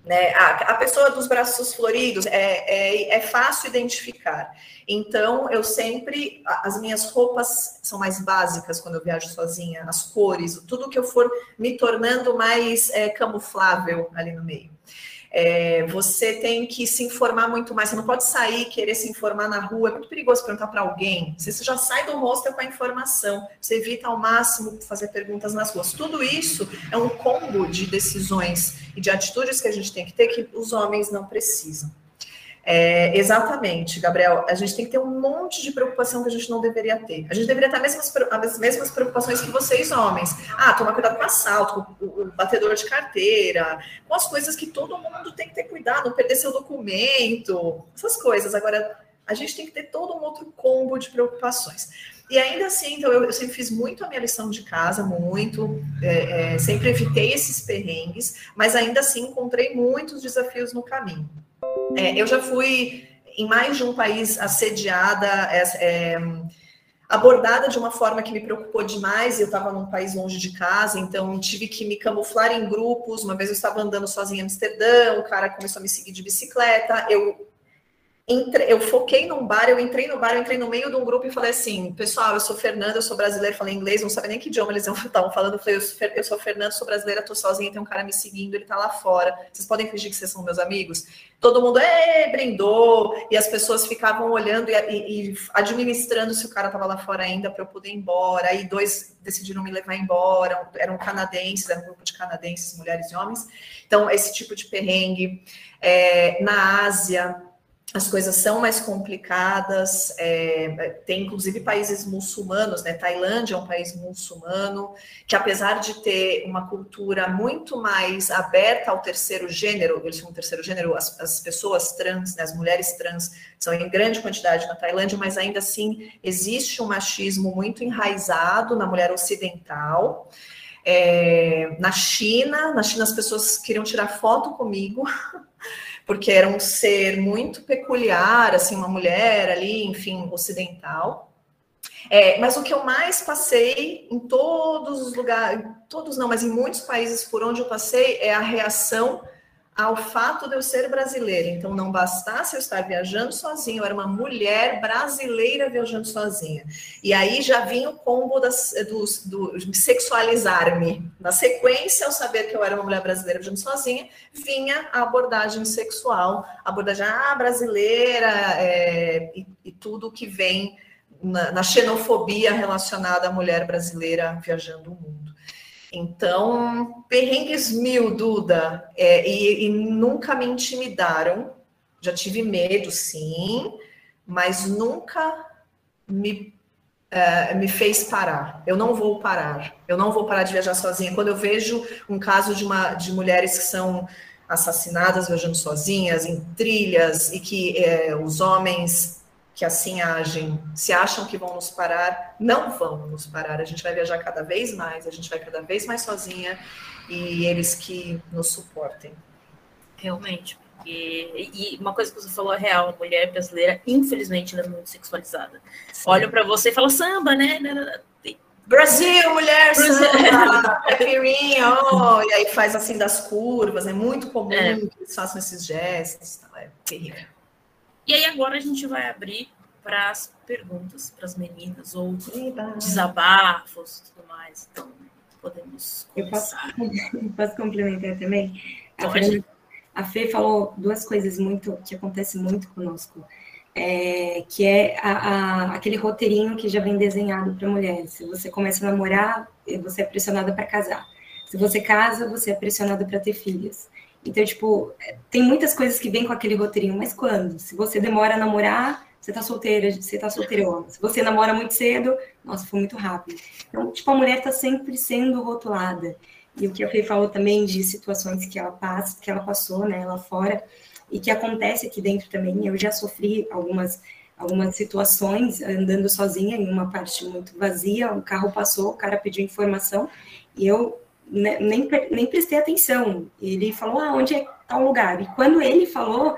Né? A, a, pessoa dos braços floridos é, é, é, fácil identificar. Então, eu sempre. As minhas roupas são mais básicas quando eu viajo sozinha, as cores, tudo que eu for me tornando mais é, camuflável ali no meio. É, você tem que se informar muito mais. Você não pode sair querer se informar na rua. É muito perigoso perguntar para alguém. Você já sai do hostel com a informação. Você evita ao máximo fazer perguntas nas ruas. Tudo isso é um combo de decisões e de atitudes que a gente tem que ter que os homens não precisam. É, exatamente, Gabriel. A gente tem que ter um monte de preocupação que a gente não deveria ter. A gente deveria ter as mesmas, as mesmas preocupações que vocês, homens. Ah, tomar cuidado com assalto, com o, batedor de carteira, com as coisas que todo mundo tem que ter cuidado, não perder seu documento, essas coisas. Agora, a gente tem que ter todo um outro combo de preocupações. E ainda assim, então, eu, eu sempre fiz muito a minha lição de casa, muito, é, é, sempre evitei esses perrengues, mas ainda assim encontrei muitos desafios no caminho. É, eu já fui em mais de um país assediada, é, é, abordada de uma forma que me preocupou demais. Eu estava num país longe de casa, então tive que me camuflar em grupos. Uma vez eu estava andando sozinha em Amsterdã, o cara começou a me seguir de bicicleta. Eu eu foquei num bar, eu entrei no bar, eu entrei no meio de um grupo e falei assim, pessoal, eu sou Fernanda, eu sou brasileira, falei inglês, não sabia nem que idioma eles *laughs* estavam falando, eu falei, eu sou, eu sou Fernanda, sou brasileira, tô sozinha, tem um cara me seguindo, ele tá lá fora, vocês podem fingir que vocês são meus amigos? Todo mundo, é, brindou, e as pessoas ficavam olhando e, e, e administrando se o cara tava lá fora ainda para eu poder ir embora, aí dois decidiram me levar embora, eram canadenses, era um grupo de canadenses, mulheres e homens, então esse tipo de perrengue, é, na Ásia, as coisas são mais complicadas. É, tem inclusive países muçulmanos, né? Tailândia é um país muçulmano que, apesar de ter uma cultura muito mais aberta ao terceiro gênero, eles chamam terceiro gênero, as, as pessoas trans, né? as mulheres trans são em grande quantidade na Tailândia, mas ainda assim existe um machismo muito enraizado na mulher ocidental. É, na China, na China as pessoas queriam tirar foto comigo. *laughs* porque era um ser muito peculiar, assim, uma mulher ali, enfim, ocidental. É, mas o que eu mais passei em todos os lugares, todos não, mas em muitos países por onde eu passei, é a reação ao fato de eu ser brasileira. Então, não bastasse eu estar viajando sozinha, eu era uma mulher brasileira viajando sozinha. E aí já vinha o combo das, do, do sexualizar-me. Na sequência, ao saber que eu era uma mulher brasileira viajando sozinha, vinha a abordagem sexual, a abordagem ah, brasileira é, e, e tudo que vem na, na xenofobia relacionada à mulher brasileira viajando o mundo. Então, perrengues mil, Duda, é, e, e, nunca me intimidaram. Já tive medo, sim, mas nunca me, é, me fez parar. Eu não vou parar. Eu não vou parar de viajar sozinha. Quando eu vejo um caso de, uma, de mulheres que são assassinadas viajando sozinhas em trilhas e que é, os homens que assim agem, se acham que vão nos parar, não vão nos parar. A gente vai viajar cada vez mais, a gente vai cada vez mais sozinha e eles que nos suportem. Realmente. E, e uma coisa que você falou é real, a mulher brasileira, infelizmente, ela é muito sexualizada. Sim. Olham para você e falam samba, né? Brasil, mulher, samba, *laughs* caipirinha, e aí faz assim das curvas, é muito comum é. que eles façam esses gestos, é terrível. E aí agora a gente vai abrir para as perguntas para as meninas ou desabafos e tudo mais. Então, podemos começar. Eu posso, *laughs* posso complementar também? A Fê, a Fê, falou duas coisas muito que acontecem muito conosco. É, que é a, a, aquele roteirinho que já vem desenhado para mulher. Se você começa a namorar, você é pressionada para casar. Se você casa, você é pressionada para ter filhos. Então, tipo, tem muitas coisas que vêm com aquele roteirinho, mas quando? Se você demora a namorar, você tá solteira, você tá solteirona. Se você namora muito cedo, nossa, foi muito rápido. Então, tipo, a mulher tá sempre sendo rotulada. E o que a Fê falou também de situações que ela passa, que ela passou, né, lá fora, e que acontece aqui dentro também. Eu já sofri algumas algumas situações andando sozinha em uma parte muito vazia, o carro passou, o cara pediu informação e eu nem, nem prestei atenção. Ele falou, ah, onde é tal lugar? E quando ele falou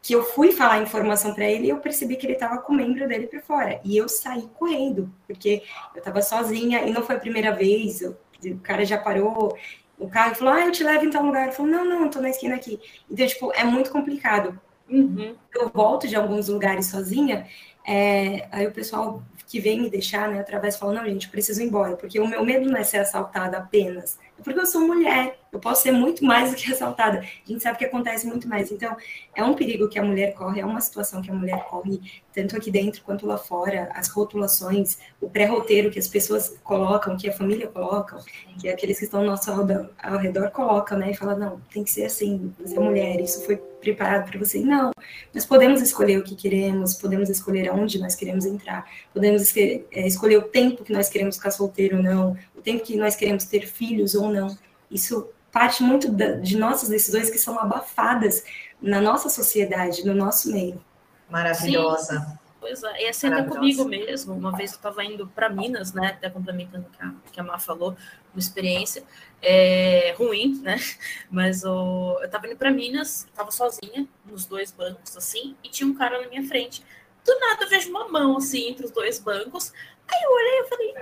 que eu fui falar a informação para ele, eu percebi que ele estava com o membro dele para fora. E eu saí correndo, porque eu estava sozinha e não foi a primeira vez. Eu, o cara já parou o carro e falou, ah, eu te levo em tal lugar. Ele falou, não, não, estou na esquina aqui. Então, tipo, é muito complicado. Uhum. Eu volto de alguns lugares sozinha, é, aí o pessoal que vem me deixar, né, através fala, não, gente, preciso ir embora, porque o meu medo não é ser assaltada apenas, porque eu sou mulher, eu posso ser muito mais do que assaltada. A gente sabe que acontece muito mais. Então, é um perigo que a mulher corre, é uma situação que a mulher corre, tanto aqui dentro quanto lá fora, as rotulações, o pré-roteiro que as pessoas colocam, que a família coloca, que aqueles que estão ao nosso redor, ao redor colocam, né, e fala, não, tem que ser assim, você é mulher, isso foi preparado para você. Não, nós podemos escolher o que queremos, podemos escolher aonde nós queremos entrar, podemos é, escolher o tempo que nós queremos ficar solteiro ou não, o tempo que nós queremos ter filhos ou não. Isso parte muito da, de nossas decisões que são abafadas na nossa sociedade, no nosso meio. Maravilhosa. Sim. Pois é, e é sempre comigo mesmo. Uma vez eu estava indo para Minas, né? Até complementando o que a, que a Má falou, uma experiência é, ruim, né? *laughs* Mas o, eu estava indo para Minas, estava sozinha, nos dois bancos, assim, e tinha um cara na minha frente. Do nada eu vejo uma mão, assim, entre os dois bancos. Aí eu olhei e falei,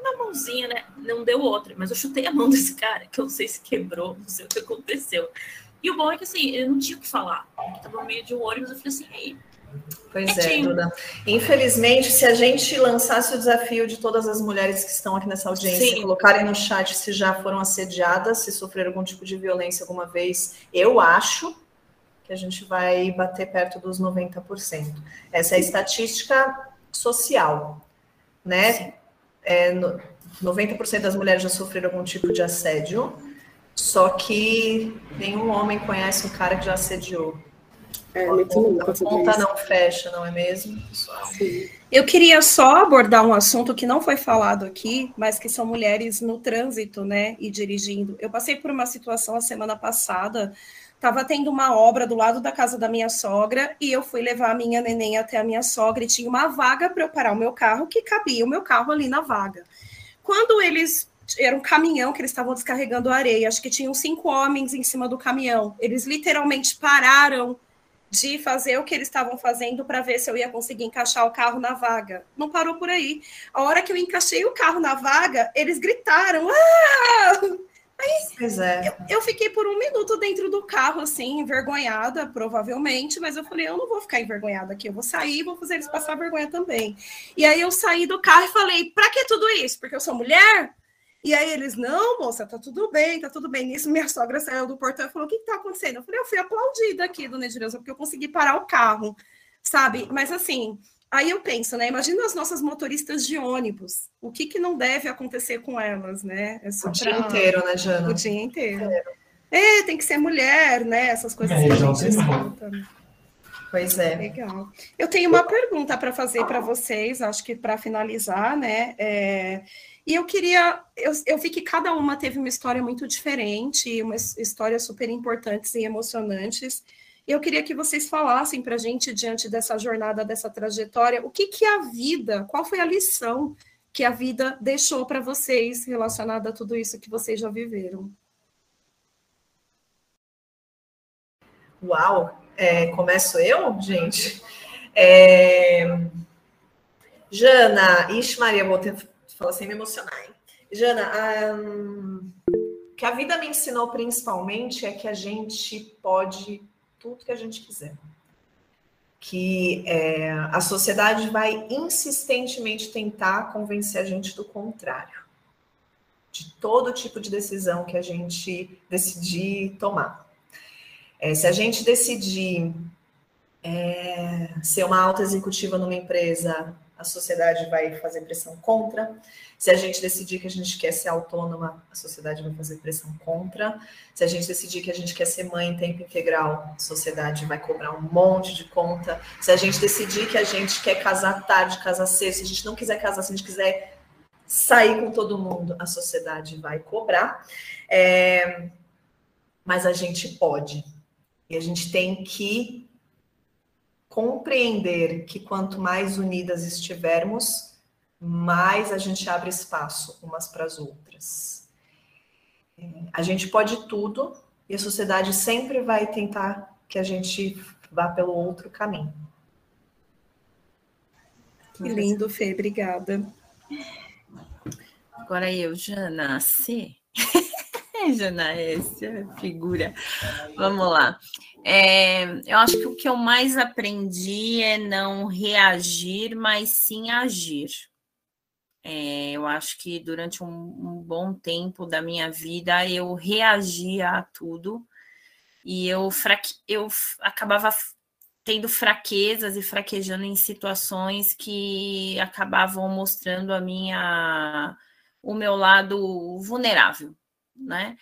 uma mãozinha, né? Não deu outra, mas eu chutei a mão desse cara, que eu não sei se quebrou, não sei o que aconteceu. E o bom é que, assim, eu não tinha o que falar. Eu tava no meio de um ônibus, eu falei assim, ei, Pois é, Duda. Infelizmente, se a gente lançasse o desafio de todas as mulheres que estão aqui nessa audiência, Sim. colocarem no chat se já foram assediadas, se sofreram algum tipo de violência alguma vez, eu acho que a gente vai bater perto dos 90%. Essa é a estatística social, né? É, 90% das mulheres já sofreram algum tipo de assédio, só que nenhum homem conhece um cara que já assediou. É, muito a conta não fecha, não é mesmo, pessoal? Sim. Eu queria só abordar um assunto que não foi falado aqui, mas que são mulheres no trânsito, né, e dirigindo. Eu passei por uma situação a semana passada, estava tendo uma obra do lado da casa da minha sogra e eu fui levar a minha neném até a minha sogra e tinha uma vaga para eu parar o meu carro que cabia o meu carro ali na vaga. Quando eles era um caminhão que eles estavam descarregando areia, acho que tinham cinco homens em cima do caminhão. Eles literalmente pararam de fazer o que eles estavam fazendo para ver se eu ia conseguir encaixar o carro na vaga. Não parou por aí. A hora que eu encaixei o carro na vaga, eles gritaram: Ah! Pois é. eu, eu, fiquei por um minuto dentro do carro, assim, envergonhada, provavelmente, mas eu falei, eu não vou ficar envergonhada aqui, eu vou sair e vou fazer eles passar vergonha também. E aí eu saí do carro e falei, pra que tudo isso? Porque eu sou mulher? E aí eles, não, moça, tá tudo bem, tá tudo bem. Nisso, minha sogra saiu do portão e falou: o que, que tá acontecendo? Eu falei, eu fui aplaudida aqui, dona Edileuza, porque eu consegui parar o carro, sabe? Mas assim, aí eu penso, né? Imagina as nossas motoristas de ônibus. O que, que não deve acontecer com elas, né? É o dia inteiro, né, Jana? O dia inteiro. É, tem que ser mulher, né? Essas coisas é, que a gente escuta. Pois é. Legal. Eu tenho uma pergunta para fazer para vocês, acho que para finalizar, né? É, e eu queria, eu, eu vi que cada uma teve uma história muito diferente, umas histórias super importantes e emocionantes. Eu queria que vocês falassem para a gente, diante dessa jornada, dessa trajetória, o que, que a vida, qual foi a lição que a vida deixou para vocês relacionada a tudo isso que vocês já viveram? Uau! É, começo eu, gente? É... Jana, ixi Maria, vou ter, Fala sem me emocionar, hein? Jana, um, o que a vida me ensinou principalmente é que a gente pode tudo que a gente quiser. Que é, a sociedade vai insistentemente tentar convencer a gente do contrário. De todo tipo de decisão que a gente decidir tomar. É, se a gente decidir é, ser uma alta executiva numa empresa a sociedade vai fazer pressão contra. Se a gente decidir que a gente quer ser autônoma, a sociedade vai fazer pressão contra. Se a gente decidir que a gente quer ser mãe em tempo integral, a sociedade vai cobrar um monte de conta. Se a gente decidir que a gente quer casar tarde, casar cedo, se a gente não quiser casar, se a gente quiser sair com todo mundo, a sociedade vai cobrar. É... Mas a gente pode. E a gente tem que compreender que quanto mais unidas estivermos, mais a gente abre espaço umas para as outras. A gente pode tudo e a sociedade sempre vai tentar que a gente vá pelo outro caminho. Que lindo, Fê, obrigada. Agora eu, Jana C. *laughs* Jana S, figura. Vamos lá. É, eu acho que o que eu mais aprendi é não reagir, mas sim agir. É, eu acho que durante um, um, bom tempo da minha vida eu reagia a tudo e eu, fraque, eu acabava tendo fraquezas e fraquejando em situações que acabavam mostrando a minha o meu lado vulnerável, né?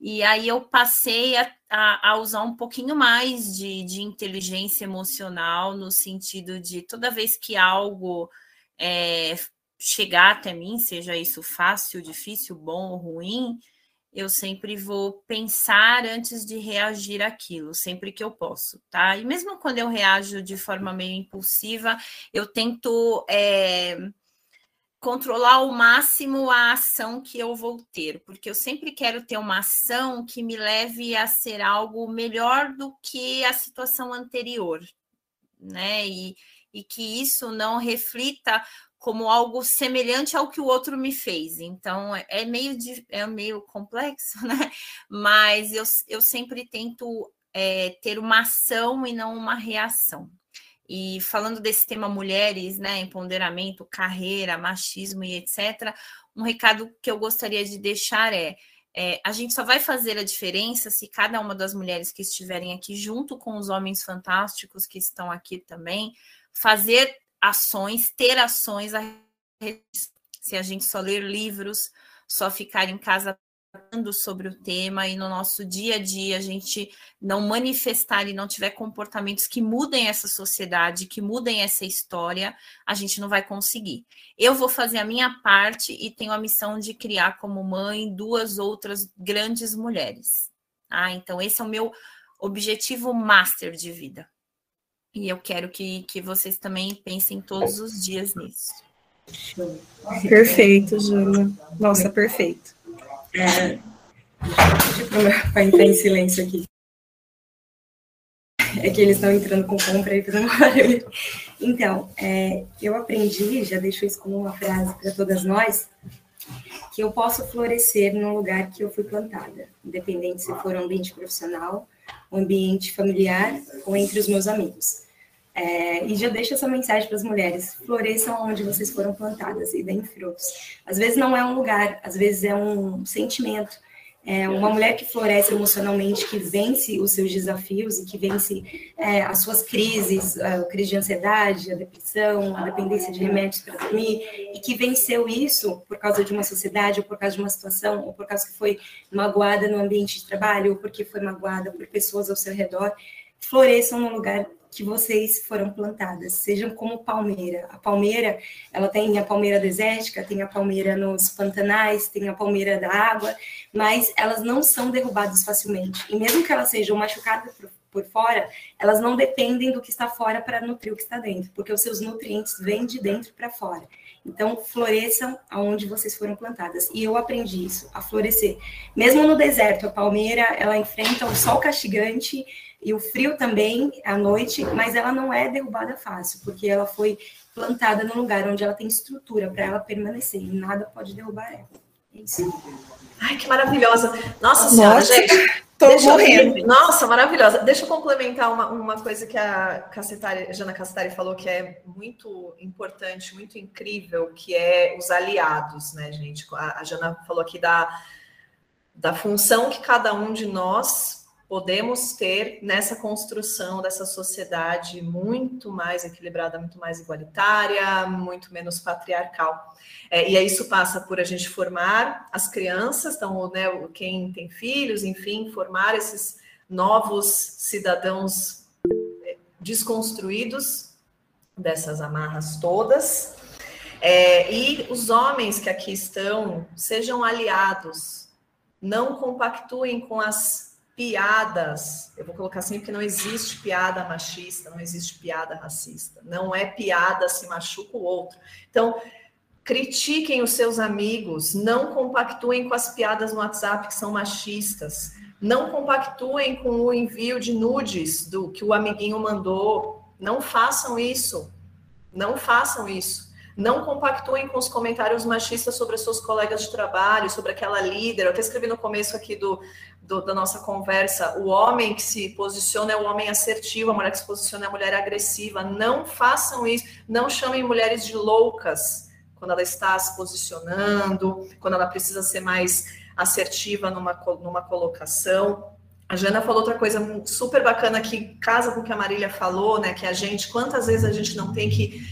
E aí eu passei a, a, a usar um pouquinho mais de, de, inteligência emocional, no sentido de toda vez que algo é, chegar até mim, seja isso fácil, difícil, bom ou ruim, eu sempre vou pensar antes de reagir àquilo, sempre que eu posso, tá? E mesmo quando eu reajo de forma meio impulsiva, eu tento é, controlar ao máximo a ação que eu vou ter, porque eu sempre quero ter uma ação que me leve a ser algo melhor do que a situação anterior, né? E, e que isso não reflita como algo semelhante ao que o outro me fez. Então é meio, é meio complexo, *laughs* né? Mas eu, eu sempre tento é, ter uma ação e não uma reação. E falando desse tema mulheres, né, empoderamento, carreira, machismo e etc., um recado que eu gostaria de deixar é, é, a gente só vai fazer a diferença se cada uma das mulheres que estiverem aqui, junto com os homens fantásticos que estão aqui também, fazer ações, ter ações a se a gente só ler livros, só ficar em casa falando sobre o tema e no nosso dia a dia a gente não manifestar e não tiver comportamentos que mudem essa sociedade, que mudem essa história, a gente não vai conseguir. Eu vou fazer a minha parte e tenho a missão de criar como mãe duas outras grandes mulheres. Ah, então esse é o meu objetivo master de vida. E eu quero que, que vocês também pensem todos os dias nisso. Perfeito, Júlia. Nossa, perfeito. É, para entrar em silêncio aqui. É que eles estão entrando com compra aí fazendo barulho. Então, é, eu aprendi, já deixo isso como uma frase para todas nós, que eu posso florescer no lugar que eu fui plantada, independente se for um ambiente profissional, um ambiente familiar ou entre os meus amigos. É, e já deixo essa mensagem para as mulheres: floresçam onde vocês foram plantadas e deem frutos. Às vezes não é um lugar, às vezes é um sentimento. É uma mulher que floresce emocionalmente, que vence os seus desafios e que vence é, as suas crises, a crise de ansiedade, a depressão, a dependência de remédios para dormir, e que venceu isso por causa de uma sociedade, ou por causa de uma situação, ou por causa que foi magoada no ambiente de trabalho, ou porque foi magoada por pessoas ao seu redor, floresçam no lugar que vocês foram plantadas, sejam como palmeira. A palmeira, ela tem a palmeira desértica, tem a palmeira nos pantanais, tem a palmeira da água, mas elas não são derrubadas facilmente. E mesmo que elas sejam machucadas por, por fora, elas não dependem do que está fora para nutrir o que está dentro, porque os seus nutrientes vêm de dentro para fora. Então, floresçam aonde vocês foram plantadas. E eu aprendi isso, a florescer. Mesmo no deserto, a palmeira, ela enfrenta o sol castigante, e o frio também à noite, mas ela não é derrubada fácil, porque ela foi plantada no lugar onde ela tem estrutura para ela permanecer e nada pode derrubar ela. É isso. Ai, que maravilhosa. Nossa senhora, Nossa, gente. Tô morrendo. Eu... Nossa, maravilhosa. Deixa eu complementar uma, uma coisa que a Cassetari, Jana Cassetari falou que é muito importante, muito incrível, que é os aliados, né, gente? A, a Jana falou aqui da, da função que cada um de nós podemos ter nessa construção dessa sociedade muito mais equilibrada, muito mais igualitária, muito menos patriarcal. É, e aí isso passa por a gente formar as crianças, então, né, quem tem filhos, enfim, formar esses novos cidadãos é, desconstruídos dessas amarras todas. É, e os homens que aqui estão sejam aliados, não compactuem com as piadas, eu vou colocar assim porque não existe piada machista, não existe piada racista, não é piada se machuca o outro. Então, critiquem os seus amigos, não compactuem com as piadas no WhatsApp que são machistas, não compactuem com o envio de nudes do que o amiguinho mandou, não façam isso. Não façam isso. Não compactuem com os comentários machistas sobre as suas colegas de trabalho, sobre aquela líder. Eu até escrevi no começo aqui do, do, da nossa conversa: o homem que se posiciona é o homem assertivo, a mulher que se posiciona é a mulher agressiva. Não façam isso. Não chamem mulheres de loucas quando ela está se posicionando, quando ela precisa ser mais assertiva numa, numa colocação. A Jana falou outra coisa super bacana que casa com o que a Marília falou, né? Que a gente, quantas vezes a gente não tem que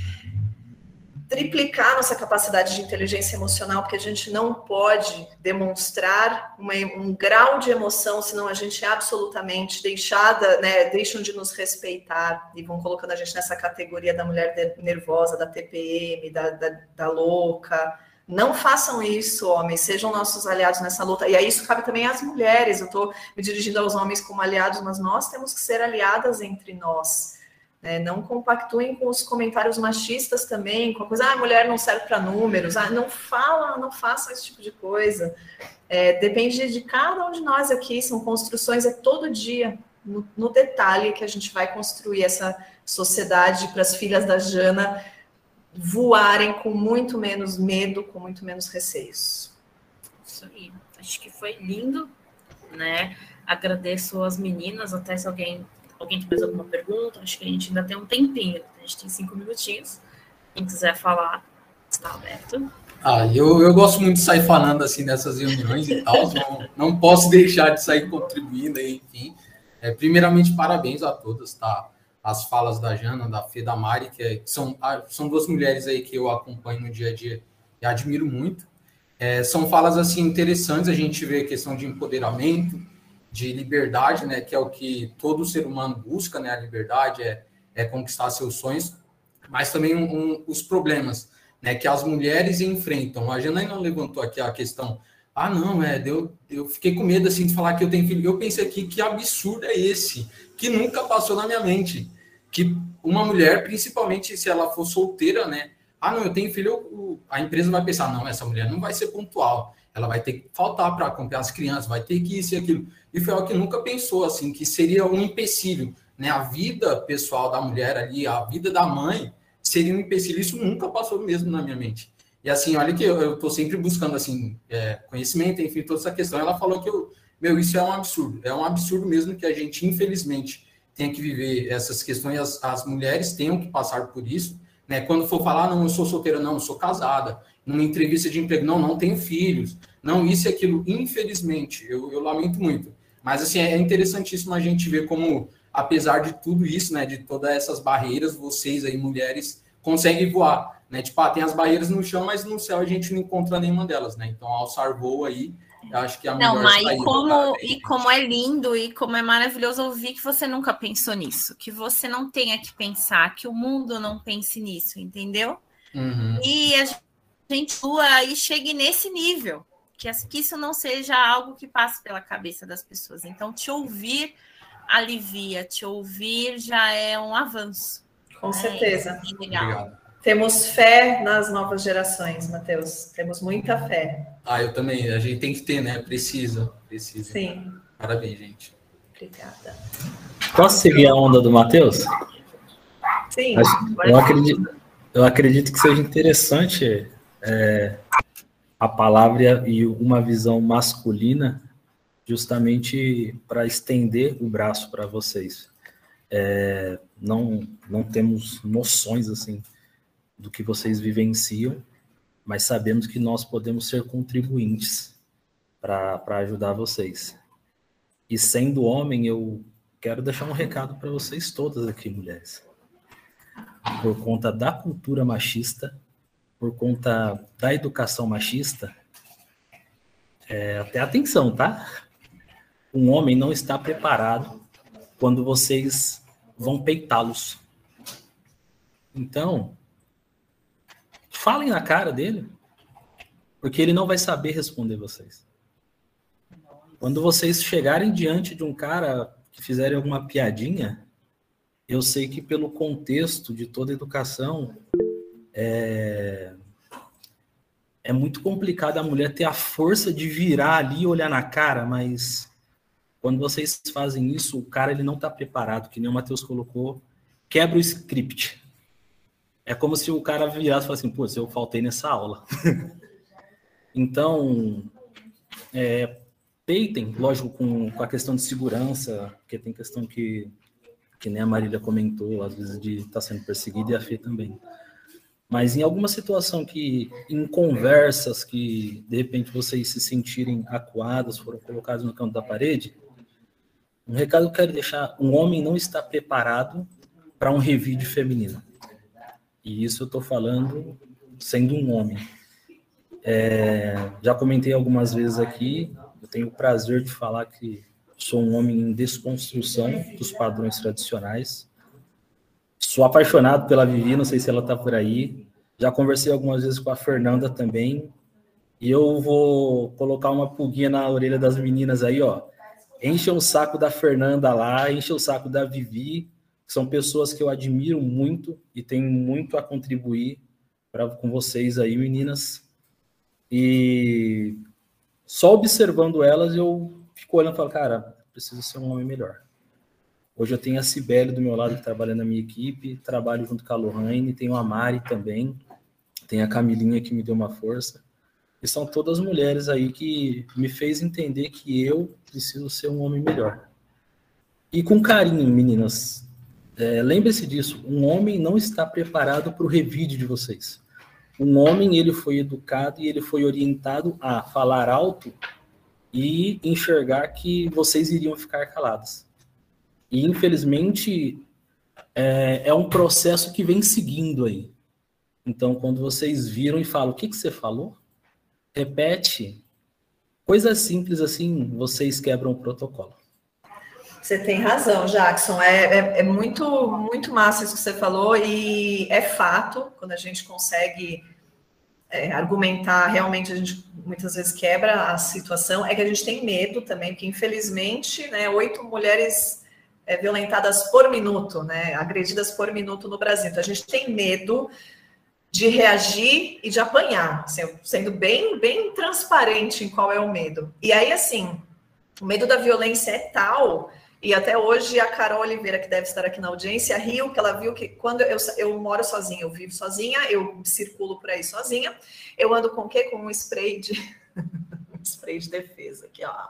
triplicar nossa capacidade de inteligência emocional, porque a gente não pode demonstrar uma, um grau de emoção, senão a gente é absolutamente deixada, né, deixam de nos respeitar e vão colocando a gente nessa categoria da mulher nervosa, da TPM, da, da, da louca, Não façam isso, homens, sejam nossos aliados nessa luta. E aí isso cabe também às mulheres. Eu estou me dirigindo aos homens como aliados, mas nós temos que ser aliadas entre nós. Né? Não compactuem com os comentários machistas também, com a coisa, ah, mulher não serve para números, ah, não fala, não façam esse tipo de coisa. É, depende de cada um de nós aqui, são construções, é todo dia, no, no detalhe, que a gente vai construir essa sociedade para as filhas da Jana voarem com muito menos medo, com muito menos receios. Isso aí. Acho que foi lindo, né? Agradeço as meninas, até se alguém alguém tem mais alguma pergunta, acho que a gente ainda tem um tempinho, a gente tem cinco minutinhos. Quem quiser falar, está aberto. Ah, eu, eu gosto muito de sair falando assim nessas reuniões e tal, não, não posso deixar de sair contribuindo, enfim. É, primeiramente, parabéns a todas, tá? as falas da Jana, da Fê, da Mari, que, é, são, ah, são duas mulheres aí que eu acompanho no dia a dia e admiro muito. É, são falas assim interessantes, a gente vê a questão de empoderamento, de liberdade, né, que é o que todo ser humano busca, né, a liberdade é, é conquistar seus sonhos, mas também um, um, os problemas, né, que as mulheres enfrentam. A Janaína levantou aqui a questão, ah, não, é, eu, eu fiquei com medo assim de falar que eu tenho filho. Eu pensei aqui que absurdo é esse, que nunca passou na minha mente que uma mulher, principalmente se ela for solteira, né? Ah, não, eu tenho filho, a empresa vai pensar, não, essa mulher não vai ser pontual, ela vai ter que faltar para acompanhar as crianças, vai ter que isso e aquilo. E foi algo que nunca pensou, assim, que seria um empecilho, né? A vida pessoal da mulher ali, a vida da mãe, seria um empecilho. Isso nunca passou mesmo na minha mente. E assim, olha que eu estou sempre buscando, assim, é, conhecimento, enfim, toda essa questão. Ela falou que, eu, meu, isso é um absurdo. É um absurdo mesmo que a gente, infelizmente, tenha que viver essas questões, as, as mulheres tenham que passar por isso, né? Quando for falar, não, eu sou solteira, não, eu sou casada. Numa entrevista de emprego, não, não tenho filhos. Não, isso e aquilo, infelizmente, eu, eu lamento muito. Mas, assim, é interessantíssimo a gente ver como, apesar de tudo isso, né, de todas essas barreiras, vocês aí, mulheres, conseguem voar, né? Tipo, ah, tem as barreiras no chão, mas no céu a gente não encontra nenhuma delas, né? Então, alçar voo aí eu acho que é a Não, mas e como, e como é lindo e como é maravilhoso ouvir que você nunca pensou nisso, que você não tenha que pensar, que o mundo não pense nisso, entendeu? Uhum. E a gente aí chegue nesse nível, que, que isso não seja algo que passe pela cabeça das pessoas. Então, te ouvir alivia, te ouvir já é um avanço. Com né? certeza. É legal. Temos fé nas novas gerações, Matheus. Temos muita fé. Ah, eu também. A gente tem que ter, né? Precisa. Precisa. Sim. Parabéns, gente. Obrigada. Posso seguir a onda do Matheus? Sim. Eu acredito, eu acredito que seja interessante é, a palavra e uma visão masculina justamente para estender o braço para vocês. É, não, não temos noções assim do que vocês vivenciam, mas sabemos que nós podemos ser contribuintes para ajudar vocês. E sendo homem, eu quero deixar um recado para vocês todas aqui, mulheres. Por conta da cultura machista, por conta da educação machista, é, até atenção, tá? Um homem não está preparado quando vocês vão peitá-los. Então, Falem na cara dele, porque ele não vai saber responder vocês. Quando vocês chegarem diante de um cara que fizerem alguma piadinha, eu sei que pelo contexto de toda a educação é, é muito complicado a mulher ter a força de virar ali e olhar na cara, mas quando vocês fazem isso, o cara ele não está preparado, que nem o Matheus colocou, quebra o script. É como se o cara virasse e falasse assim, pô, eu faltei nessa aula. *laughs* então, é, peitem, lógico, com, com a questão de segurança, porque tem questão que, que nem a Marília comentou, às vezes de estar tá sendo perseguida e a Fê também. Mas em alguma situação que, em conversas que, de repente, vocês se sentirem acuados, foram colocados no canto da parede, um recado que eu quero deixar, um homem não está preparado para um revide feminino. E isso eu estou falando sendo um homem. É, já comentei algumas vezes aqui, eu tenho o prazer de falar que sou um homem em desconstrução dos padrões tradicionais. Sou apaixonado pela Vivi, não sei se ela está por aí. Já conversei algumas vezes com a Fernanda também. E eu vou colocar uma pulguinha na orelha das meninas aí, ó. Enche o saco da Fernanda lá, enche o saco da Vivi. São pessoas que eu admiro muito e tenho muito a contribuir pra, com vocês aí, meninas. E só observando elas, eu fico olhando e falo, cara, preciso ser um homem melhor. Hoje eu tenho a Cibele do meu lado que trabalha na minha equipe, trabalho junto com a Lohane, tenho a Mari também, tem a Camilinha que me deu uma força. E são todas mulheres aí que me fez entender que eu preciso ser um homem melhor. E com carinho, meninas, é, lembre-se disso, um homem não está preparado para o revide de vocês. Um homem, ele foi educado e ele foi orientado a falar alto e enxergar que vocês iriam ficar calados. E, infelizmente, é, é um processo que vem seguindo aí. Então, quando vocês viram e falam, o que, que você falou? Repete. Coisas simples assim, vocês quebram o protocolo. Você tem razão, Jackson. É, é, é, muito, muito massa isso que você falou, e é fato, quando a gente consegue é, argumentar, realmente a gente muitas vezes quebra a situação, é que a gente tem medo também, porque infelizmente, né, oito mulheres é, violentadas por minuto, né, agredidas por minuto no Brasil. Então a gente tem medo de reagir e de apanhar, sendo bem, bem transparente em qual é o medo. E aí, assim, o medo da violência é tal, e até hoje a Carol Oliveira, que deve estar aqui na audiência, riu que ela viu que quando eu, eu moro sozinha, eu vivo sozinha, eu circulo por aí sozinha, eu ando com o quê? Com um spray de. *laughs* um spray de defesa aqui, ó.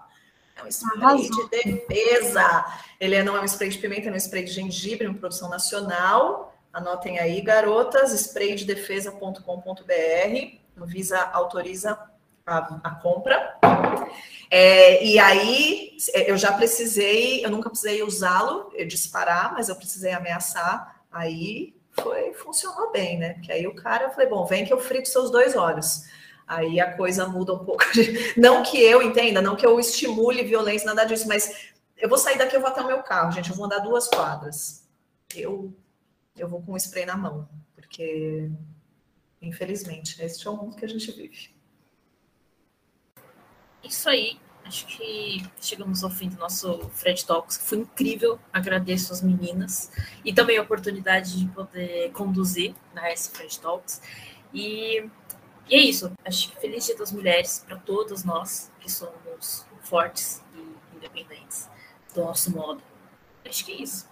É um spray Arrasou. de defesa. Ele não é um spray de pimenta, é um spray de gengibre, uma produção nacional Anotem aí, garotas, spraydedefesa.com.br. Visa autoriza a, a compra. É, e aí, eu já precisei, eu nunca precisei usá-lo, disparar, mas eu precisei ameaçar. Aí foi, funcionou bem, né? Porque aí o cara, eu falei, bom, vem que eu frito seus dois olhos. Aí a coisa muda um pouco. *laughs* Não que eu entenda, não que eu estimule violência, nada disso, mas eu vou sair daqui, eu vou até o meu carro, gente. Eu vou andar duas quadras. Eu eu vou com o spray na mão, porque, infelizmente, este é o mundo que a gente vive. Isso aí. Acho que chegamos ao fim do nosso Fred Talks, que foi incrível. Agradeço as meninas e também a oportunidade de poder conduzir na S Fred Talks. E, e é isso. Acho que feliz Dia das Mulheres para todas nós que somos fortes e independentes do nosso modo. Acho que é isso.